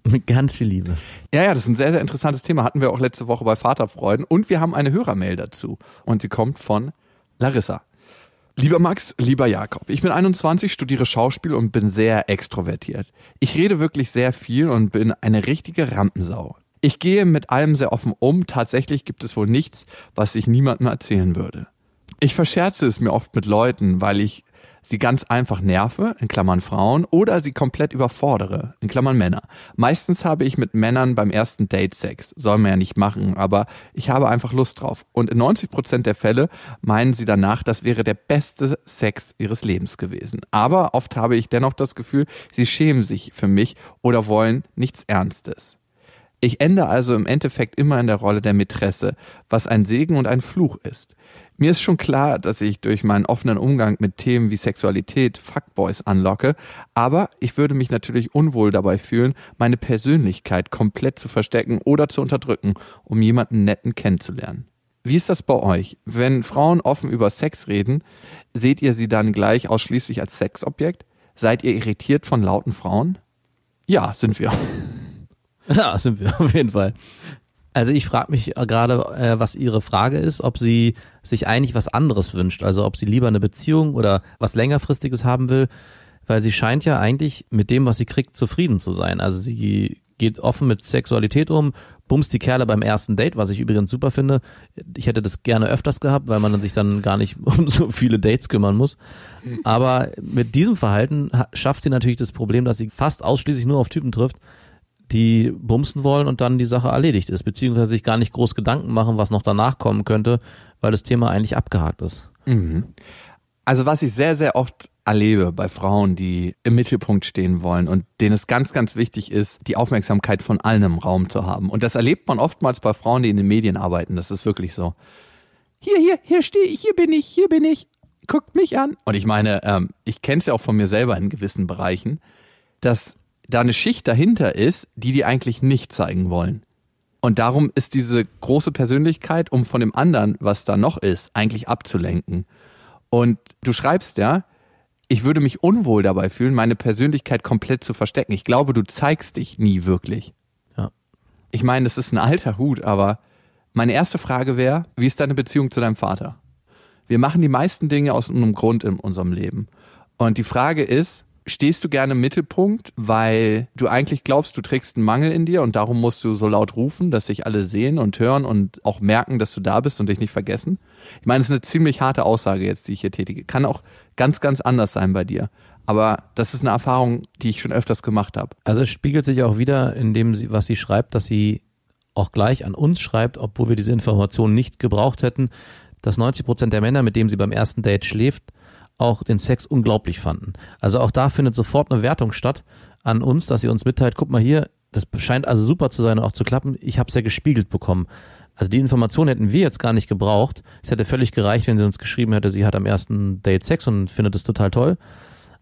[LAUGHS] Mit ganz viel Liebe. Ja, ja, das ist ein sehr, sehr interessantes Thema. Hatten wir auch letzte Woche bei Vaterfreuden. Und wir haben eine Hörermail dazu. Und sie kommt von Larissa. Lieber Max, lieber Jakob, ich bin 21, studiere Schauspiel und bin sehr extrovertiert. Ich rede wirklich sehr viel und bin eine richtige Rampensau. Ich gehe mit allem sehr offen um. Tatsächlich gibt es wohl nichts, was ich niemandem erzählen würde. Ich verscherze es mir oft mit Leuten, weil ich sie ganz einfach nerve, in Klammern Frauen, oder sie komplett überfordere, in Klammern Männer. Meistens habe ich mit Männern beim ersten Date Sex. Soll man ja nicht machen, aber ich habe einfach Lust drauf. Und in 90 Prozent der Fälle meinen sie danach, das wäre der beste Sex ihres Lebens gewesen. Aber oft habe ich dennoch das Gefühl, sie schämen sich für mich oder wollen nichts Ernstes. Ich ende also im Endeffekt immer in der Rolle der Mätresse, was ein Segen und ein Fluch ist. Mir ist schon klar, dass ich durch meinen offenen Umgang mit Themen wie Sexualität Fuckboys anlocke, aber ich würde mich natürlich unwohl dabei fühlen, meine Persönlichkeit komplett zu verstecken oder zu unterdrücken, um jemanden netten kennenzulernen. Wie ist das bei euch? Wenn Frauen offen über Sex reden, seht ihr sie dann gleich ausschließlich als Sexobjekt? Seid ihr irritiert von lauten Frauen? Ja, sind wir. [LAUGHS] Ja, sind wir auf jeden Fall. Also ich frage mich äh, gerade, äh, was ihre Frage ist, ob sie sich eigentlich was anderes wünscht. Also ob sie lieber eine Beziehung oder was längerfristiges haben will, weil sie scheint ja eigentlich mit dem, was sie kriegt, zufrieden zu sein. Also sie geht offen mit Sexualität um, bumst die Kerle beim ersten Date, was ich übrigens super finde. Ich hätte das gerne öfters gehabt, weil man dann sich dann gar nicht [LAUGHS] um so viele Dates kümmern muss. Aber mit diesem Verhalten ha- schafft sie natürlich das Problem, dass sie fast ausschließlich nur auf Typen trifft, die bumsen wollen und dann die Sache erledigt ist, beziehungsweise sich gar nicht groß Gedanken machen, was noch danach kommen könnte, weil das Thema eigentlich abgehakt ist. Also was ich sehr, sehr oft erlebe bei Frauen, die im Mittelpunkt stehen wollen und denen es ganz, ganz wichtig ist, die Aufmerksamkeit von allen im Raum zu haben. Und das erlebt man oftmals bei Frauen, die in den Medien arbeiten. Das ist wirklich so. Hier, hier, hier stehe ich, hier bin ich, hier bin ich. Guckt mich an. Und ich meine, ähm, ich kenne es ja auch von mir selber in gewissen Bereichen, dass da eine Schicht dahinter ist, die die eigentlich nicht zeigen wollen. Und darum ist diese große Persönlichkeit, um von dem anderen, was da noch ist, eigentlich abzulenken. Und du schreibst ja, ich würde mich unwohl dabei fühlen, meine Persönlichkeit komplett zu verstecken. Ich glaube, du zeigst dich nie wirklich. Ja. Ich meine, das ist ein alter Hut, aber meine erste Frage wäre, wie ist deine Beziehung zu deinem Vater? Wir machen die meisten Dinge aus einem Grund in unserem Leben. Und die Frage ist, stehst du gerne im Mittelpunkt, weil du eigentlich glaubst, du trägst einen Mangel in dir und darum musst du so laut rufen, dass sich alle sehen und hören und auch merken, dass du da bist und dich nicht vergessen? Ich meine, es ist eine ziemlich harte Aussage jetzt, die ich hier tätige. Kann auch ganz, ganz anders sein bei dir. Aber das ist eine Erfahrung, die ich schon öfters gemacht habe. Also es spiegelt sich auch wieder in dem, was sie schreibt, dass sie auch gleich an uns schreibt, obwohl wir diese Informationen nicht gebraucht hätten, dass 90 Prozent der Männer, mit denen sie beim ersten Date schläft, auch den Sex unglaublich fanden. Also auch da findet sofort eine Wertung statt an uns, dass sie uns mitteilt, guck mal hier, das scheint also super zu sein und auch zu klappen. Ich habe es ja gespiegelt bekommen. Also die Information hätten wir jetzt gar nicht gebraucht. Es hätte völlig gereicht, wenn sie uns geschrieben hätte, sie hat am ersten Date Sex und findet es total toll.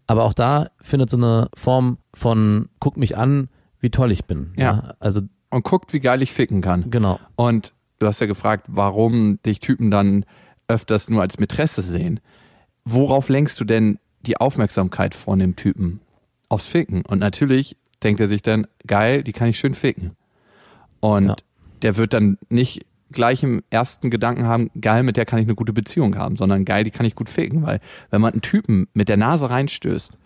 Aber auch da findet so eine Form von guck mich an, wie toll ich bin. Ja. Also Und guckt, wie geil ich ficken kann. genau. Und du hast ja gefragt, warum dich Typen dann öfters nur als Mätresse sehen. Worauf lenkst du denn die Aufmerksamkeit von dem Typen? Aufs Ficken. Und natürlich denkt er sich dann, geil, die kann ich schön ficken. Und Ja. der wird dann nicht gleich im ersten Gedanken haben, geil, mit der kann ich eine gute Beziehung haben, sondern geil, die kann ich gut ficken. Weil wenn man einen Typen mit der Nase reinstößt,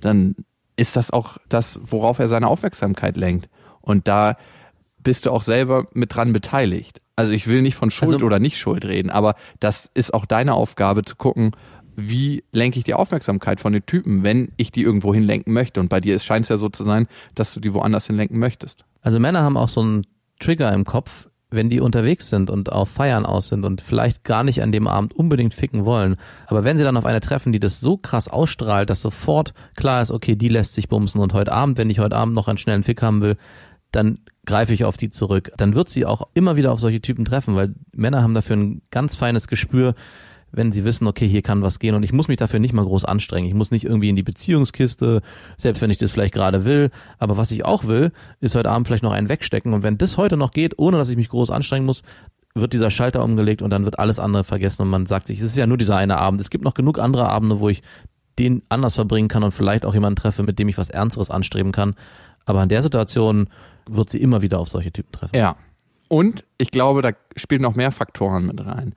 dann ist das auch das, worauf er seine Aufmerksamkeit lenkt. Und da bist du auch selber mit dran beteiligt. Also ich will nicht von Schuld Also- oder nicht Schuld reden, aber das ist auch deine Aufgabe zu gucken, wie lenke ich die Aufmerksamkeit von den Typen, wenn ich die irgendwo hinlenken möchte. Und bei dir scheint es ja so zu sein, dass du die woanders hinlenken möchtest. Also Männer haben auch so einen Trigger im Kopf, wenn die unterwegs sind und auf Feiern aus sind und vielleicht gar nicht an dem Abend unbedingt ficken wollen. Aber wenn sie dann auf eine treffen, die das so krass ausstrahlt, dass sofort klar ist, okay, die lässt sich bumsen und heute Abend, wenn ich heute Abend noch einen schnellen Fick haben will, dann greife ich auf die zurück. Dann wird sie auch immer wieder auf solche Typen treffen, weil Männer haben dafür ein ganz feines Gespür, wenn sie wissen, okay, hier kann was gehen und ich muss mich dafür nicht mal groß anstrengen. Ich muss nicht irgendwie in die Beziehungskiste, selbst wenn ich das vielleicht gerade will. Aber was ich auch will, ist heute Abend vielleicht noch einen wegstecken. Und wenn das heute noch geht, ohne dass ich mich groß anstrengen muss, wird dieser Schalter umgelegt und dann wird alles andere vergessen und man sagt sich, es ist ja nur dieser eine Abend. Es gibt noch genug andere Abende, wo ich den anders verbringen kann und vielleicht auch jemanden treffe, mit dem ich was Ernsteres anstreben kann. Aber in der Situation wird sie immer wieder auf solche Typen treffen. Ja. Und ich glaube, da spielen noch mehr Faktoren mit rein.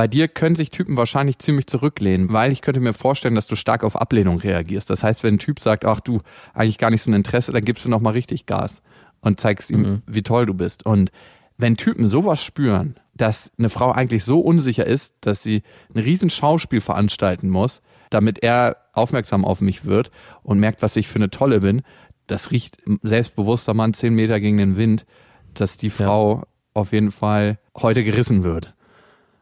Bei dir können sich Typen wahrscheinlich ziemlich zurücklehnen, weil ich könnte mir vorstellen, dass du stark auf Ablehnung reagierst. Das heißt, wenn ein Typ sagt, ach du, eigentlich gar nicht so ein Interesse, dann gibst du noch mal richtig Gas und zeigst ihm, wie toll du bist. Und wenn Typen sowas spüren, dass eine Frau eigentlich so unsicher ist, dass sie ein riesen Schauspiel veranstalten muss, damit er aufmerksam auf mich wird und merkt, was ich für eine Tolle bin, das riecht selbstbewusster Mann zehn Meter gegen den Wind, dass die Frau auf jeden Fall heute gerissen wird.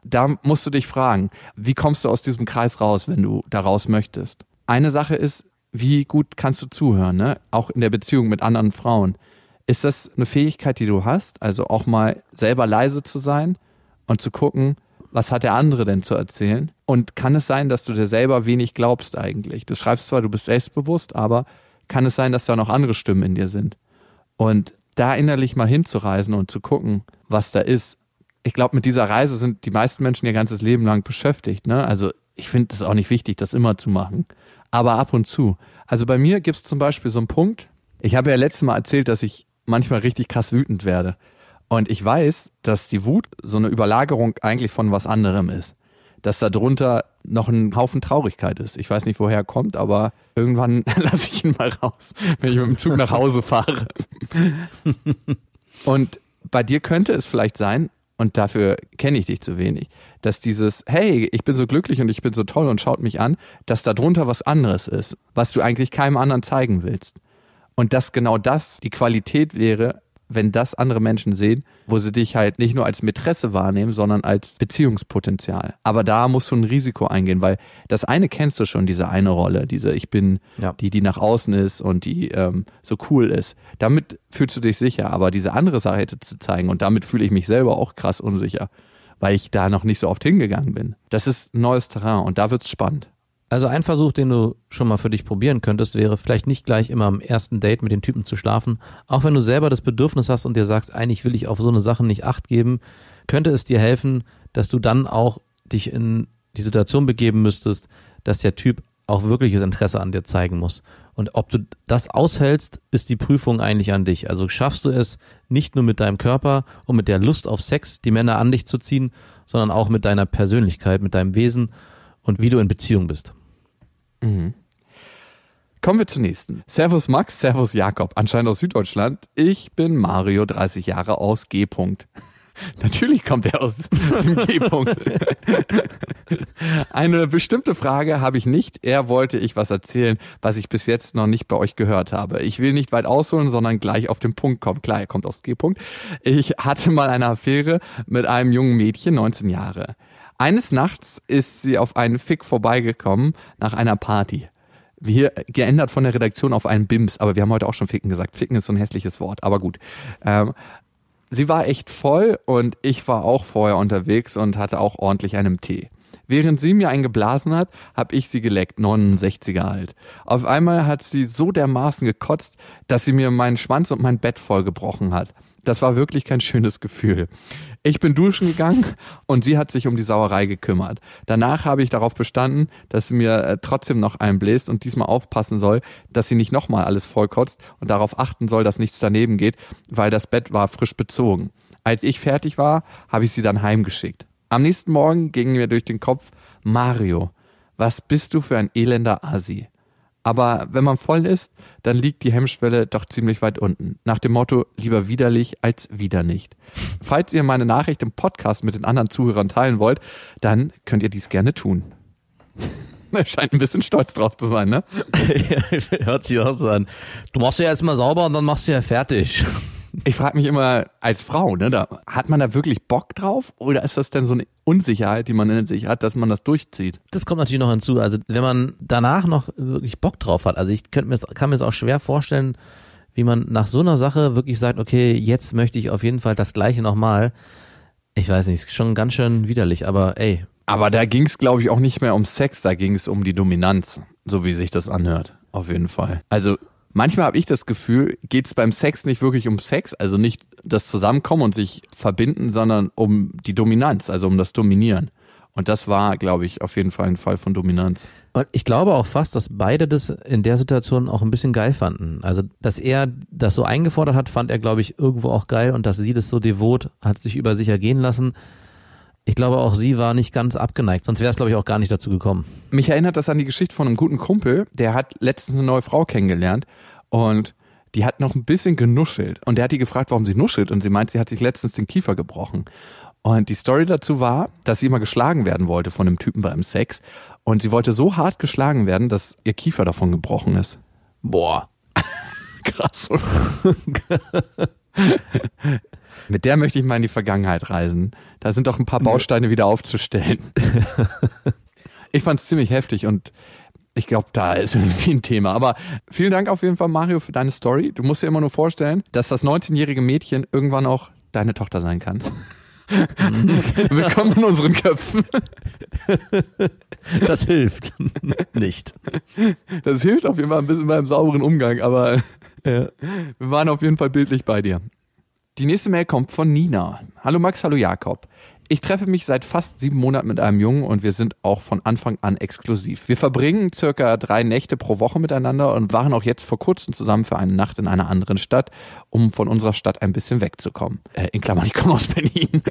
Da musst du dich fragen, wie kommst du aus diesem Kreis raus, wenn du da raus möchtest? Eine Sache ist, wie gut kannst du zuhören, ne? auch in der Beziehung mit anderen Frauen. Ist das eine Fähigkeit, die du hast? Also auch mal selber leise zu sein und zu gucken, was hat der andere denn zu erzählen? Und kann es sein, dass du dir selber wenig glaubst eigentlich? Du schreibst zwar, du bist selbstbewusst, aber kann es sein, dass da noch andere Stimmen in dir sind? Und da innerlich mal hinzureisen und zu gucken, was da ist. Ich glaube, mit dieser Reise sind die meisten Menschen ihr ganzes Leben lang beschäftigt. Ne? Also ich finde es auch nicht wichtig, das immer zu machen. Aber ab und zu. Also bei mir gibt es zum Beispiel so einen Punkt. Ich habe ja letztes Mal erzählt, dass ich manchmal richtig krass wütend werde. Und ich weiß, dass die Wut so eine Überlagerung eigentlich von was anderem ist. Dass da drunter noch ein Haufen Traurigkeit ist. Ich weiß nicht, woher er kommt, aber irgendwann [LAUGHS] lasse ich ihn mal raus, wenn ich mit dem Zug nach Hause fahre. [LAUGHS] Und bei dir könnte es vielleicht sein, und dafür kenne ich dich zu wenig, dass dieses, hey, ich bin so glücklich und ich bin so toll und schaut mich an, dass da drunter was anderes ist, was du eigentlich keinem anderen zeigen willst. Und dass genau das die Qualität wäre, wenn das andere Menschen sehen, wo sie dich halt nicht nur als Mätresse wahrnehmen, sondern als Beziehungspotenzial. Aber da musst du ein Risiko eingehen, weil das eine kennst du schon, diese eine Rolle, diese ich bin Ja. die, die nach außen ist und die ähm, so cool ist. Damit fühlst du dich sicher, aber diese andere Seite zu zeigen und damit fühle ich mich selber auch krass unsicher, weil ich da noch nicht so oft hingegangen bin. Das ist neues Terrain und da wird's spannend. Also ein Versuch, den du schon mal für dich probieren könntest, wäre vielleicht nicht gleich immer am ersten Date mit den Typen zu schlafen. Auch wenn du selber das Bedürfnis hast und dir sagst, eigentlich will ich auf so eine Sache nicht acht geben, könnte es dir helfen, dass du dann auch dich in die Situation begeben müsstest, dass der Typ auch wirkliches Interesse an dir zeigen muss. Und ob du das aushältst, ist die Prüfung eigentlich an dich. Also schaffst du es nicht nur mit deinem Körper und mit der Lust auf Sex, die Männer an dich zu ziehen, sondern auch mit deiner Persönlichkeit, mit deinem Wesen und wie du in Beziehung bist. Kommen wir zur nächsten. Servus Max, Servus Jakob, anscheinend aus Süddeutschland. Ich bin Mario, 30 Jahre aus G. -Punkt. [LAUGHS] Natürlich kommt er aus dem [LAUGHS] G. -Punkt. Eine bestimmte Frage habe ich nicht. Er wollte ich was erzählen, was ich bis jetzt noch nicht bei euch gehört habe. Ich will nicht weit ausholen, sondern gleich auf den Punkt kommen. Klar, er kommt aus G. -Punkt. Ich hatte mal eine Affäre mit einem jungen Mädchen, 19 Jahre. Eines Nachts ist sie auf einen Fick vorbeigekommen nach einer Party. Wir geändert von der Redaktion auf einen Bims, aber wir haben heute auch schon Ficken gesagt. Ficken ist so ein hässliches Wort, aber gut. Ähm, sie war echt voll und ich war auch vorher unterwegs und hatte auch ordentlich einen Tee. Während sie mir einen geblasen hat, habe ich sie geleckt, 69er alt. Auf einmal hat sie so dermaßen gekotzt, dass sie mir meinen Schwanz und mein Bett vollgebrochen hat. Das war wirklich kein schönes Gefühl. Ich bin duschen gegangen und sie hat sich um die Sauerei gekümmert. Danach habe ich darauf bestanden, dass sie mir äh, trotzdem noch einbläst und diesmal aufpassen soll, dass sie nicht nochmal alles vollkotzt und darauf achten soll, dass nichts daneben geht, weil das Bett war frisch bezogen. Als ich fertig war, habe ich sie dann heimgeschickt. Am nächsten Morgen ging mir durch den Kopf, Mario, was bist du für ein elender Asi? Aber wenn man voll ist, dann liegt die Hemmschwelle doch ziemlich weit unten. Nach dem Motto, lieber widerlich als wieder nicht. Falls ihr meine Nachricht im Podcast mit den anderen Zuhörern teilen wollt, dann könnt ihr dies gerne tun. [LAUGHS] Er scheint ein bisschen stolz drauf zu sein, ne? [LAUGHS] Hört sich auch so an. Du machst ja erstmal sauber und dann machst du ja fertig. Ich frage mich immer als Frau, ne, da, hat man da wirklich Bock drauf oder ist das denn so eine Unsicherheit, die man in sich hat, dass man das durchzieht? Das kommt natürlich noch hinzu. Also wenn man danach noch wirklich Bock drauf hat, also ich könnte mir, kann mir das auch schwer vorstellen, wie man nach so einer Sache wirklich sagt, okay, jetzt möchte ich auf jeden Fall das Gleiche nochmal. Ich weiß nicht, ist schon ganz schön widerlich, aber ey, Aber da ging es, glaube ich, auch nicht mehr um Sex, da ging es um die Dominanz, so wie sich das anhört. Auf jeden Fall. Also manchmal habe ich das Gefühl, geht es beim Sex nicht wirklich um Sex, also nicht das Zusammenkommen und sich verbinden, sondern um die Dominanz, also um das Dominieren. Und das war, glaube ich, auf jeden Fall ein Fall von Dominanz. Und ich glaube auch fast, dass beide das in der Situation auch ein bisschen geil fanden. Also, dass er das so eingefordert hat, fand er, glaube ich, irgendwo auch geil und dass sie das so devot hat sich über sich ergehen lassen. Ich glaube, auch sie war nicht ganz abgeneigt, sonst wäre es, glaube ich, auch gar nicht dazu gekommen. Mich erinnert das an die Geschichte von einem guten Kumpel, der hat letztens eine neue Frau kennengelernt und die hat noch ein bisschen genuschelt. Und der hat die gefragt, warum sie nuschelt. Und sie meint, sie hat sich letztens den Kiefer gebrochen. Und die Story dazu war, dass sie immer geschlagen werden wollte von einem Typen beim Sex. Und sie wollte so hart geschlagen werden, dass ihr Kiefer davon gebrochen ist. Boah. [LAUGHS] Krass. [LAUGHS] Mit der möchte ich mal in die Vergangenheit reisen. Da sind doch ein paar Bausteine wieder aufzustellen. [LAUGHS] Ich fand es ziemlich heftig und ich glaube, da ist irgendwie ein Thema. Aber vielen Dank auf jeden Fall, Mario, für deine Story. Du musst dir immer nur vorstellen, dass das 19-jährige Mädchen irgendwann auch deine Tochter sein kann. [LAUGHS] Willkommen in unseren Köpfen. Das hilft. nicht. Das hilft auf jeden Fall ein bisschen beim sauberen Umgang, aber Ja. Wir waren auf jeden Fall bildlich bei dir. Die nächste Mail kommt von Nina. Hallo Max, hallo Jakob. Ich treffe mich seit fast sieben Monaten mit einem Jungen und wir sind auch von Anfang an exklusiv. Wir verbringen circa drei Nächte pro Woche miteinander und waren auch jetzt vor kurzem zusammen für eine Nacht in einer anderen Stadt, um von unserer Stadt ein bisschen wegzukommen. Äh, in Klammern, ich komme aus Berlin.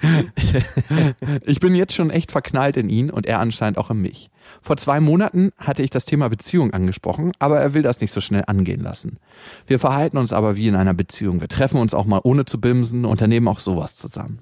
[LAUGHS] ich bin jetzt schon echt verknallt in ihn und er anscheinend auch in mich. Vor zwei Monaten hatte ich das Thema Beziehung angesprochen, aber er will das nicht so schnell angehen lassen. Wir verhalten uns aber wie in einer Beziehung. Wir treffen uns auch mal ohne zu bimsen, unternehmen auch sowas zusammen.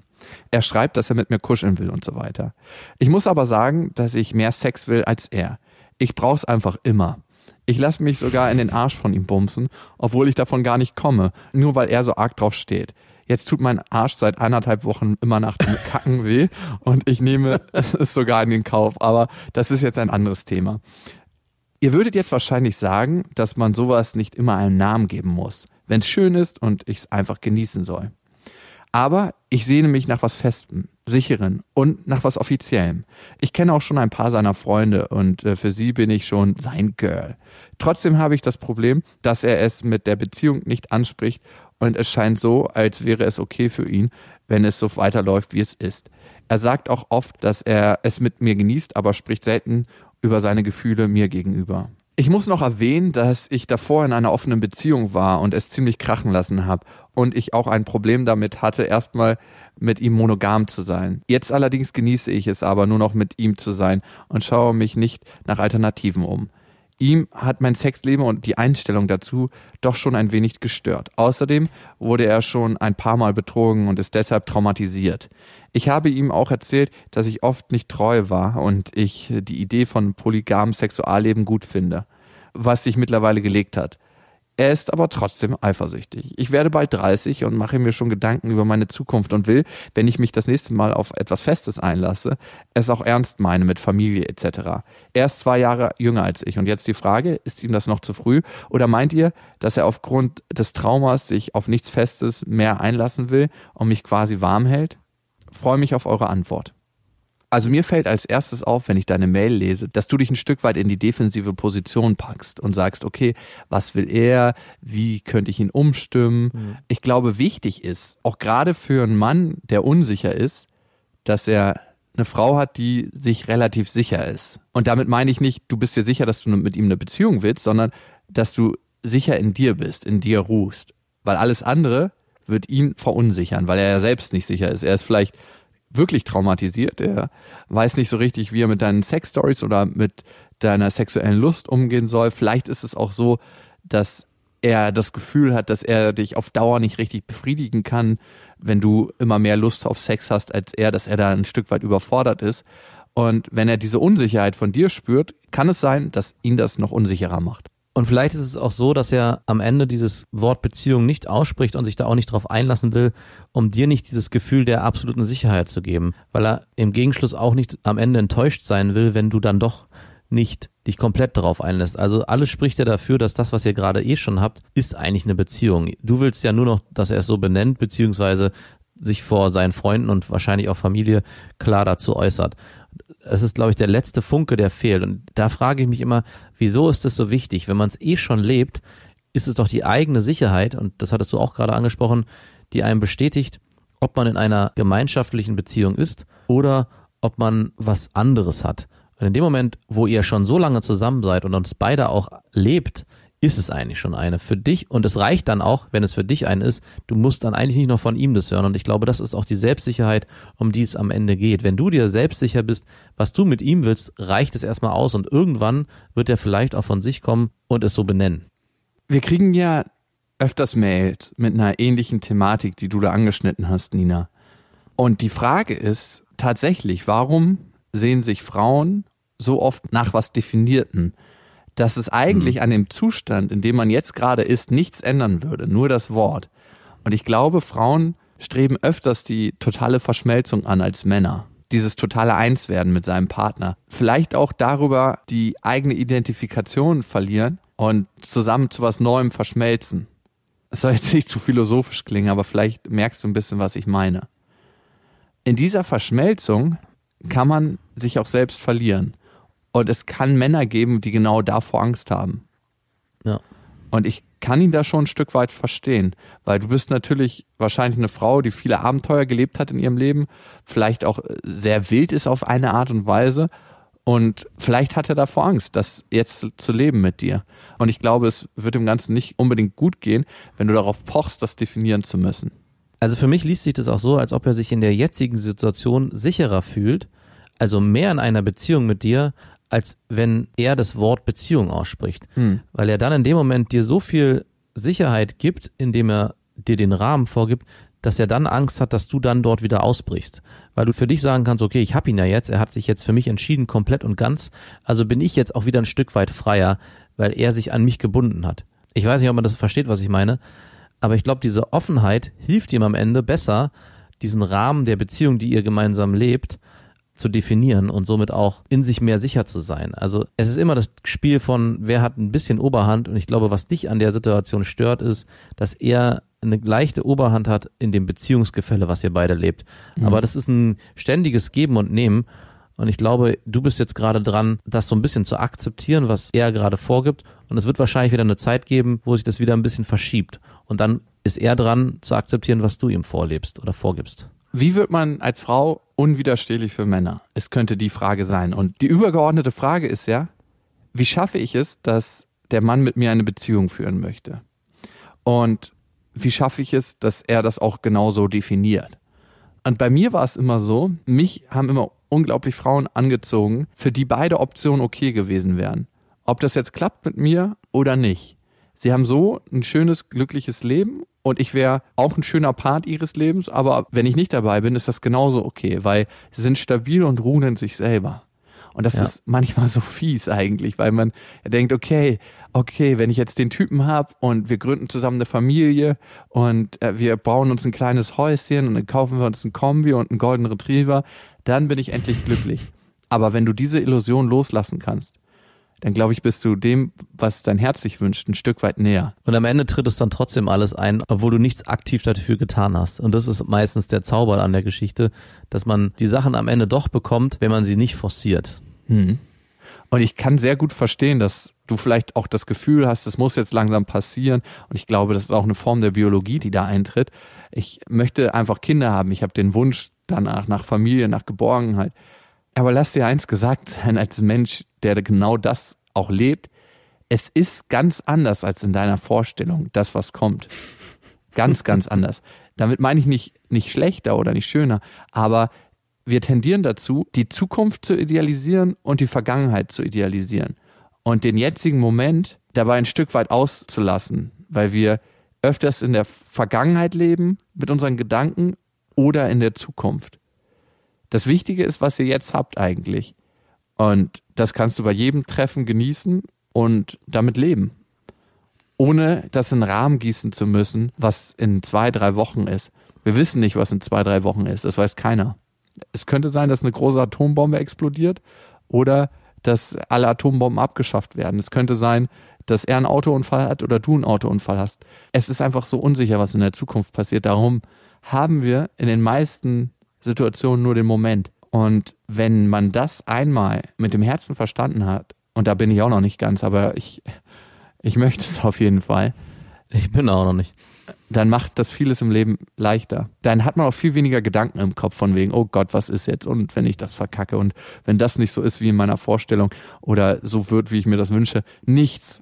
Er schreibt, dass er mit mir kuscheln will und so weiter. Ich muss aber sagen, dass ich mehr Sex will als er. Ich brauch's einfach immer. Ich lasse mich sogar in den Arsch von ihm bumsen, obwohl ich davon gar nicht komme, nur weil er so arg drauf steht. Jetzt tut mein Arsch seit eineinhalb Wochen immer nach dem Kacken [LAUGHS] weh und ich nehme es sogar in den Kauf. Aber das ist jetzt ein anderes Thema. Ihr würdet jetzt wahrscheinlich sagen, dass man sowas nicht immer einen Namen geben muss, wenn es schön ist und ich es einfach genießen soll. Aber ich sehne mich nach was Festem, Sicheren und nach was Offiziellem. Ich kenne auch schon ein paar seiner Freunde und äh, für sie bin ich schon sein Girl. Trotzdem habe ich das Problem, dass er es mit der Beziehung nicht anspricht und es scheint so, als wäre es okay für ihn, wenn es so weiterläuft, wie es ist. Er sagt auch oft, dass er es mit mir genießt, aber spricht selten über seine Gefühle mir gegenüber. Ich muss noch erwähnen, dass ich davor in einer offenen Beziehung war und es ziemlich krachen lassen habe und ich auch ein Problem damit hatte, erstmal mit ihm monogam zu sein. Jetzt allerdings genieße ich es aber nur noch mit ihm zu sein und schaue mich nicht nach Alternativen um. Ihm hat mein Sexleben und die Einstellung dazu doch schon ein wenig gestört. Außerdem wurde er schon ein paar Mal betrogen und ist deshalb traumatisiert. Ich habe ihm auch erzählt, dass ich oft nicht treu war und ich die Idee von polygamem Sexualleben gut finde, was sich mittlerweile gelegt hat. Er ist aber trotzdem eifersüchtig. Ich werde bald 30 und mache mir schon Gedanken über meine Zukunft und will, wenn ich mich das nächste Mal auf etwas Festes einlasse, es auch ernst meine mit Familie etc. Er ist zwei Jahre jünger als ich und jetzt die Frage, ist ihm das noch zu früh oder meint ihr, dass er aufgrund des Traumas sich auf nichts Festes mehr einlassen will und mich quasi warm hält? Freue mich auf eure Antwort. Also mir fällt als erstes auf, wenn ich deine Mail lese, dass du dich ein Stück weit in die defensive Position packst und sagst, okay, was will er? Wie könnte ich ihn umstimmen? Mhm. Ich glaube, wichtig ist, auch gerade für einen Mann, der unsicher ist, dass er eine Frau hat, die sich relativ sicher ist. Und damit meine ich nicht, du bist dir sicher, dass du mit ihm eine Beziehung willst, sondern dass du sicher in dir bist, in dir ruhst. Weil alles andere wird ihn verunsichern, weil er ja selbst nicht sicher ist. Er ist vielleicht wirklich traumatisiert. Er weiß nicht so richtig, wie er mit deinen Sexstories oder mit deiner sexuellen Lust umgehen soll. Vielleicht ist es auch so, dass er das Gefühl hat, dass er dich auf Dauer nicht richtig befriedigen kann, wenn du immer mehr Lust auf Sex hast als er, dass er da ein Stück weit überfordert ist. Und wenn er diese Unsicherheit von dir spürt, kann es sein, dass ihn das noch unsicherer macht. Und vielleicht ist es auch so, dass er am Ende dieses Wort Beziehung nicht ausspricht und sich da auch nicht drauf einlassen will, um dir nicht dieses Gefühl der absoluten Sicherheit zu geben, weil er im Gegenschluss auch nicht am Ende enttäuscht sein will, wenn du dann doch nicht dich komplett darauf einlässt. Also alles spricht ja dafür, dass das, was ihr gerade eh schon habt, ist eigentlich eine Beziehung. Du willst ja nur noch, dass er es so benennt, beziehungsweise sich vor seinen Freunden und wahrscheinlich auch Familie klar dazu äußert es ist, glaube ich, der letzte Funke, der fehlt. Und da frage ich mich immer, wieso ist das so wichtig? Wenn man es eh schon lebt, ist es doch die eigene Sicherheit, und das hattest du auch gerade angesprochen, die einem bestätigt, ob man in einer gemeinschaftlichen Beziehung ist oder ob man was anderes hat. Und in dem Moment, wo ihr schon so lange zusammen seid und uns beide auch lebt, ist es eigentlich schon eine für dich und es reicht dann auch, wenn es für dich eine ist. Du musst dann eigentlich nicht noch von ihm das hören und ich glaube, das ist auch die Selbstsicherheit, um die es am Ende geht. Wenn du dir selbstsicher bist, was du mit ihm willst, reicht es erstmal aus und irgendwann wird er vielleicht auch von sich kommen und es so benennen. Wir kriegen ja öfters Mails mit einer ähnlichen Thematik, die du da angeschnitten hast, Nina. Und die Frage ist tatsächlich, warum sehen sich Frauen so oft nach was Definierten? Dass es eigentlich mhm. an dem Zustand, in dem man jetzt gerade ist, nichts ändern würde, nur das Wort. Und ich glaube, Frauen streben öfters die totale Verschmelzung an als Männer. Dieses totale Einswerden mit seinem Partner. Vielleicht auch darüber die eigene Identifikation verlieren und zusammen zu was Neuem verschmelzen. Es soll jetzt nicht zu philosophisch klingen, aber vielleicht merkst du ein bisschen, was ich meine. In dieser Verschmelzung kann man sich auch selbst verlieren. Und es kann Männer geben, die genau davor Angst haben. Ja. Und ich kann ihn da schon ein Stück weit verstehen, weil du bist natürlich wahrscheinlich eine Frau, die viele Abenteuer gelebt hat in ihrem Leben, vielleicht auch sehr wild ist auf eine Art und Weise und vielleicht hat er davor Angst, das jetzt zu leben mit dir. Und ich glaube, es wird dem Ganzen nicht unbedingt gut gehen, wenn du darauf pochst, das definieren zu müssen. Also für mich liest sich das auch so, als ob er sich in der jetzigen Situation sicherer fühlt, also mehr in einer Beziehung mit dir, als wenn er das Wort Beziehung ausspricht. Hm. Weil er dann in dem Moment dir so viel Sicherheit gibt, indem er dir den Rahmen vorgibt, dass er dann Angst hat, dass du dann dort wieder ausbrichst. Weil du für dich sagen kannst, okay, ich habe ihn ja jetzt, er hat sich jetzt für mich entschieden, komplett und ganz, also bin ich jetzt auch wieder ein Stück weit freier, weil er sich an mich gebunden hat. Ich weiß nicht, ob man das versteht, was ich meine, aber ich glaube, diese Offenheit hilft ihm am Ende besser, diesen Rahmen der Beziehung, die ihr gemeinsam lebt, zu definieren und somit auch in sich mehr sicher zu sein. Also es ist immer das Spiel von, wer hat ein bisschen Oberhand und ich glaube, was dich an der Situation stört, ist, dass er eine leichte Oberhand hat in dem Beziehungsgefälle, was ihr beide lebt. Mhm. Aber das ist ein ständiges Geben und Nehmen. Und ich glaube, du bist jetzt gerade dran, das so ein bisschen zu akzeptieren, was er gerade vorgibt. Und es wird wahrscheinlich wieder eine Zeit geben, wo sich das wieder ein bisschen verschiebt. Und dann ist er dran, zu akzeptieren, was du ihm vorlebst oder vorgibst. Wie wird man als Frau unwiderstehlich für Männer? Es könnte die Frage sein. Und die übergeordnete Frage ist ja, wie schaffe ich es, dass der Mann mit mir eine Beziehung führen möchte? Und wie schaffe ich es, dass er das auch genauso definiert? Und bei mir war es immer so, mich haben immer unglaublich Frauen angezogen, für die beide Optionen okay gewesen wären. Ob das jetzt klappt mit mir oder nicht. Sie haben so ein schönes, glückliches Leben und ich wäre auch ein schöner Part ihres Lebens, aber wenn ich nicht dabei bin, ist das genauso okay, weil sie sind stabil und ruhen in sich selber. Und das ja. ist manchmal so fies eigentlich, weil man denkt, okay, okay, wenn ich jetzt den Typen habe und wir gründen zusammen eine Familie und äh, wir bauen uns ein kleines Häuschen und dann kaufen wir uns ein Kombi und einen Golden Retriever, dann bin ich endlich glücklich. Aber wenn du diese Illusion loslassen kannst, dann glaube ich, bist du dem, was dein Herz sich wünscht, ein Stück weit näher. Und am Ende tritt es dann trotzdem alles ein, obwohl du nichts aktiv dafür getan hast. Und das ist meistens der Zauber an der Geschichte, dass man die Sachen am Ende doch bekommt, wenn man sie nicht forciert. Hm. Und ich kann sehr gut verstehen, dass du vielleicht auch das Gefühl hast, es muss jetzt langsam passieren. Und ich glaube, das ist auch eine Form der Biologie, die da eintritt. Ich möchte einfach Kinder haben. Ich habe den Wunsch danach, nach Familie, nach Geborgenheit. Aber lass dir eins gesagt sein, als Mensch, der genau das auch lebt, es ist ganz anders als in deiner Vorstellung, das, was kommt. Ganz, ganz [LAUGHS] anders. Damit meine ich nicht, nicht schlechter oder nicht schöner, aber wir tendieren dazu, die Zukunft zu idealisieren und die Vergangenheit zu idealisieren. Und den jetzigen Moment dabei ein Stück weit auszulassen, weil wir öfters in der Vergangenheit leben mit unseren Gedanken oder in der Zukunft. Das Wichtige ist, was ihr jetzt habt eigentlich. Und das kannst du bei jedem Treffen genießen und damit leben. Ohne das in Rahmen gießen zu müssen, was in zwei, drei Wochen ist. Wir wissen nicht, was in zwei, drei Wochen ist. Das weiß keiner. Es könnte sein, dass eine große Atombombe explodiert oder dass alle Atombomben abgeschafft werden. Es könnte sein, dass er einen Autounfall hat oder du einen Autounfall hast. Es ist einfach so unsicher, was in der Zukunft passiert. Darum haben wir in den meisten Situation nur den Moment. Und wenn man das einmal mit dem Herzen verstanden hat, und da bin ich auch noch nicht ganz, aber ich, ich möchte es auf jeden Fall. Ich bin auch noch nicht. Dann macht das vieles im Leben leichter. Dann hat man auch viel weniger Gedanken im Kopf von wegen, oh Gott, was ist jetzt? Und wenn ich das verkacke und wenn das nicht so ist wie in meiner Vorstellung oder so wird, wie ich mir das wünsche, nichts,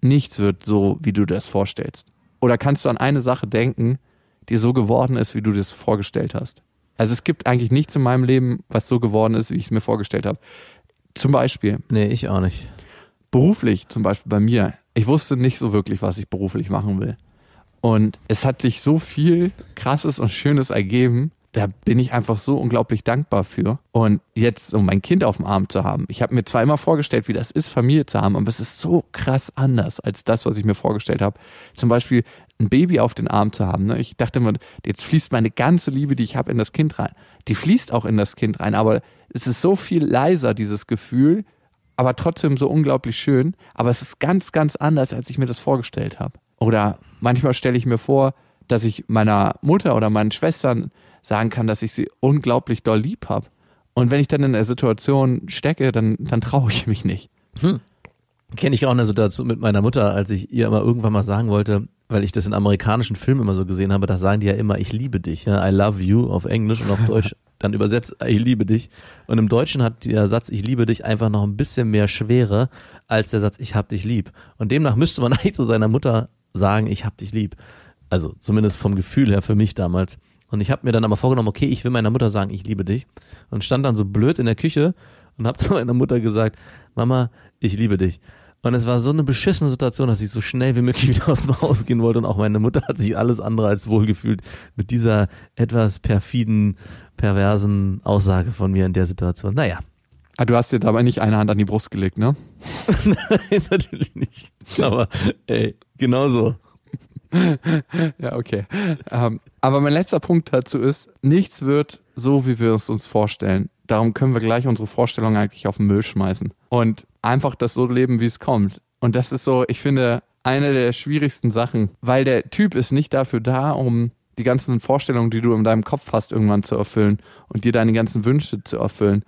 nichts wird so, wie du das vorstellst. Oder kannst du an eine Sache denken, die so geworden ist, wie du das vorgestellt hast? Also es gibt eigentlich nichts in meinem Leben, was so geworden ist, wie ich es mir vorgestellt habe. Zum Beispiel. Nee, ich auch nicht. Beruflich, zum Beispiel bei mir. Ich wusste nicht so wirklich, was ich beruflich machen will. Und es hat sich so viel Krasses und Schönes ergeben. Da bin ich einfach so unglaublich dankbar für. Und jetzt, um mein Kind auf dem Arm zu haben. Ich habe mir zwar immer vorgestellt, wie das ist, Familie zu haben, aber es ist so krass anders als das, was ich mir vorgestellt habe. Zum Beispiel ein Baby auf den Arm zu haben. Ne? Ich dachte immer, jetzt fließt meine ganze Liebe, die ich habe, in das Kind rein. Die fließt auch in das Kind rein, aber es ist so viel leiser, dieses Gefühl, aber trotzdem so unglaublich schön. Aber es ist ganz, ganz anders, als ich mir das vorgestellt habe. Oder manchmal stelle ich mir vor, dass ich meiner Mutter oder meinen Schwestern sagen kann, dass ich sie unglaublich doll lieb habe. Und wenn ich dann in der Situation stecke, dann, dann traue ich mich nicht. Hm. Kenne ich auch eine Situation mit meiner Mutter, als ich ihr immer irgendwann mal sagen wollte, weil ich das in amerikanischen Filmen immer so gesehen habe, da sagen die ja immer, ich liebe dich, ja, I love you auf Englisch und auf [LAUGHS] Deutsch dann übersetzt, ich liebe dich. Und im Deutschen hat der Satz, ich liebe dich einfach noch ein bisschen mehr Schwere als der Satz, ich hab dich lieb. Und demnach müsste man [LAUGHS] eigentlich zu seiner Mutter sagen, ich hab dich lieb. Also zumindest vom Gefühl her für mich damals. Und ich habe mir dann aber vorgenommen, okay, ich will meiner Mutter sagen, ich liebe dich. Und stand dann so blöd in der Küche und habe [LAUGHS] zu meiner Mutter gesagt, Mama, ich liebe dich. Und es war so eine beschissene Situation, dass ich so schnell wie möglich [LAUGHS] wieder aus dem Haus gehen wollte. Und auch meine Mutter hat sich alles andere als wohlgefühlt mit dieser etwas perfiden, perversen Aussage von mir in der Situation. Naja. Ah, du hast dir dabei nicht eine Hand an die Brust gelegt, ne? [LAUGHS] Nein, natürlich nicht. Aber ey, genauso. [LAUGHS] Ja, okay. Ähm, aber mein letzter Punkt dazu ist, nichts wird so, wie wir es uns vorstellen. Darum können wir gleich unsere Vorstellung eigentlich auf den Müll schmeißen und einfach das so leben, wie es kommt. Und das ist so, ich finde, eine der schwierigsten Sachen, weil der Typ ist nicht dafür da, um die ganzen Vorstellungen, die du in deinem Kopf hast, irgendwann zu erfüllen und dir deine ganzen Wünsche zu erfüllen.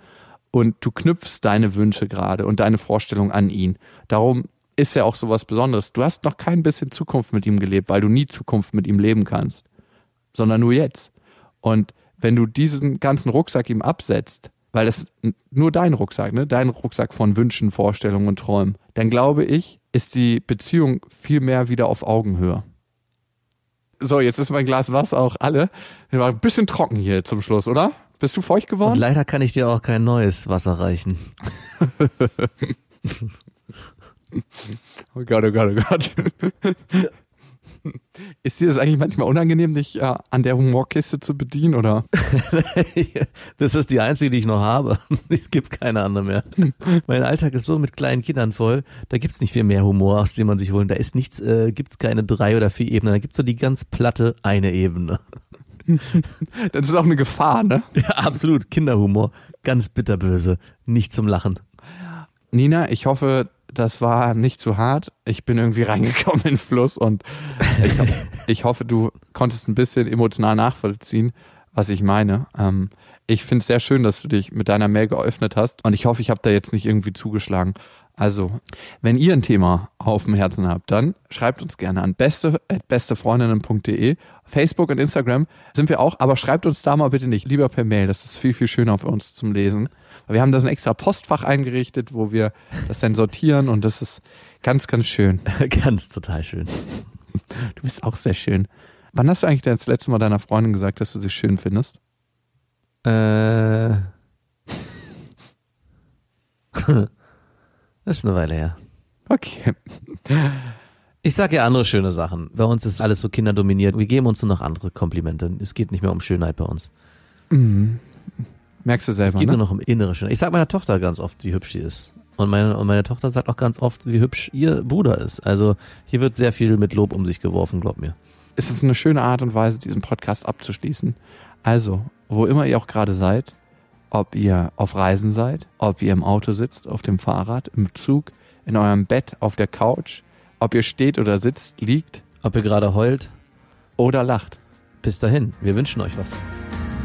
Und du knüpfst deine Wünsche gerade und deine Vorstellung an ihn. Darum ist er auch so was Besonderes. Du hast noch kein bisschen Zukunft mit ihm gelebt, weil du nie Zukunft mit ihm leben kannst, sondern nur jetzt. Und wenn du diesen ganzen Rucksack ihm absetzt, weil das ist nur dein Rucksack, ne? dein Rucksack von Wünschen, Vorstellungen und Träumen, dann glaube ich, ist die Beziehung viel mehr wieder auf Augenhöhe. So, jetzt ist mein Glas Wasser auch alle. War ein bisschen trocken hier zum Schluss, oder? Bist du feucht geworden? Und leider kann ich dir auch kein neues Wasser reichen. [LAUGHS] [LAUGHS] oh Gott, oh Gott, oh Gott. [LAUGHS] Ist dir das eigentlich manchmal unangenehm, dich äh, an der Humorkiste zu bedienen, oder? [LAUGHS] das ist die einzige, die ich noch habe. Es gibt keine andere mehr. Mein Alltag ist so mit kleinen Kindern voll, da gibt's nicht viel mehr Humor, aus dem man sich holen. Da ist nichts, äh, gibt's keine drei oder vier Ebenen, da gibt's so die ganz platte eine Ebene. Das ist auch eine Gefahr, ne? Ja, absolut. Kinderhumor. Ganz bitterböse. Nicht zum Lachen. Nina, ich hoffe, das war nicht zu hart. Ich bin irgendwie [LAUGHS] reingekommen in den Fluss und ich, ho [LAUGHS] ich hoffe, du konntest ein bisschen emotional nachvollziehen, was ich meine. Ähm, ich finde es sehr schön, dass du dich mit deiner Mail geöffnet hast und ich hoffe, ich habe da jetzt nicht irgendwie zugeschlagen. Also, wenn ihr ein Thema auf dem Herzen habt, dann schreibt uns gerne an beste, bestefreundinnen.de. Facebook und Instagram sind wir auch, aber schreibt uns da mal bitte nicht, lieber per Mail. Das ist viel, viel schöner für uns zum Lesen. Wir haben da so ein extra Postfach eingerichtet, wo wir das dann sortieren und das ist ganz, ganz schön. [LAUGHS] ganz total schön. Du bist auch sehr schön. Wann hast du eigentlich das letzte Mal deiner Freundin gesagt, dass du sie schön findest? Äh. [LAUGHS] das ist eine Weile her. Okay. Ich sage ja andere schöne Sachen. Bei uns ist alles so kinderdominiert. Wir geben uns nur noch andere Komplimente. Es geht nicht mehr um Schönheit bei uns. Mhm. Merkst du selber, Es geht ne? nur noch um innere Schönheit. Ich sage meiner Tochter ganz oft, wie hübsch sie ist. Und meine, und meine Tochter sagt auch ganz oft, wie hübsch ihr Bruder ist. Also hier wird sehr viel mit Lob um sich geworfen, glaub mir. Es ist eine schöne Art und Weise, diesen Podcast abzuschließen. Also, wo immer ihr auch gerade seid, ob ihr auf Reisen seid, ob ihr im Auto sitzt, auf dem Fahrrad, im Zug, in eurem Bett, auf der Couch, ob ihr steht oder sitzt, liegt Ob ihr gerade heult, oder lacht. bis dahin. Wir wünschen euch was.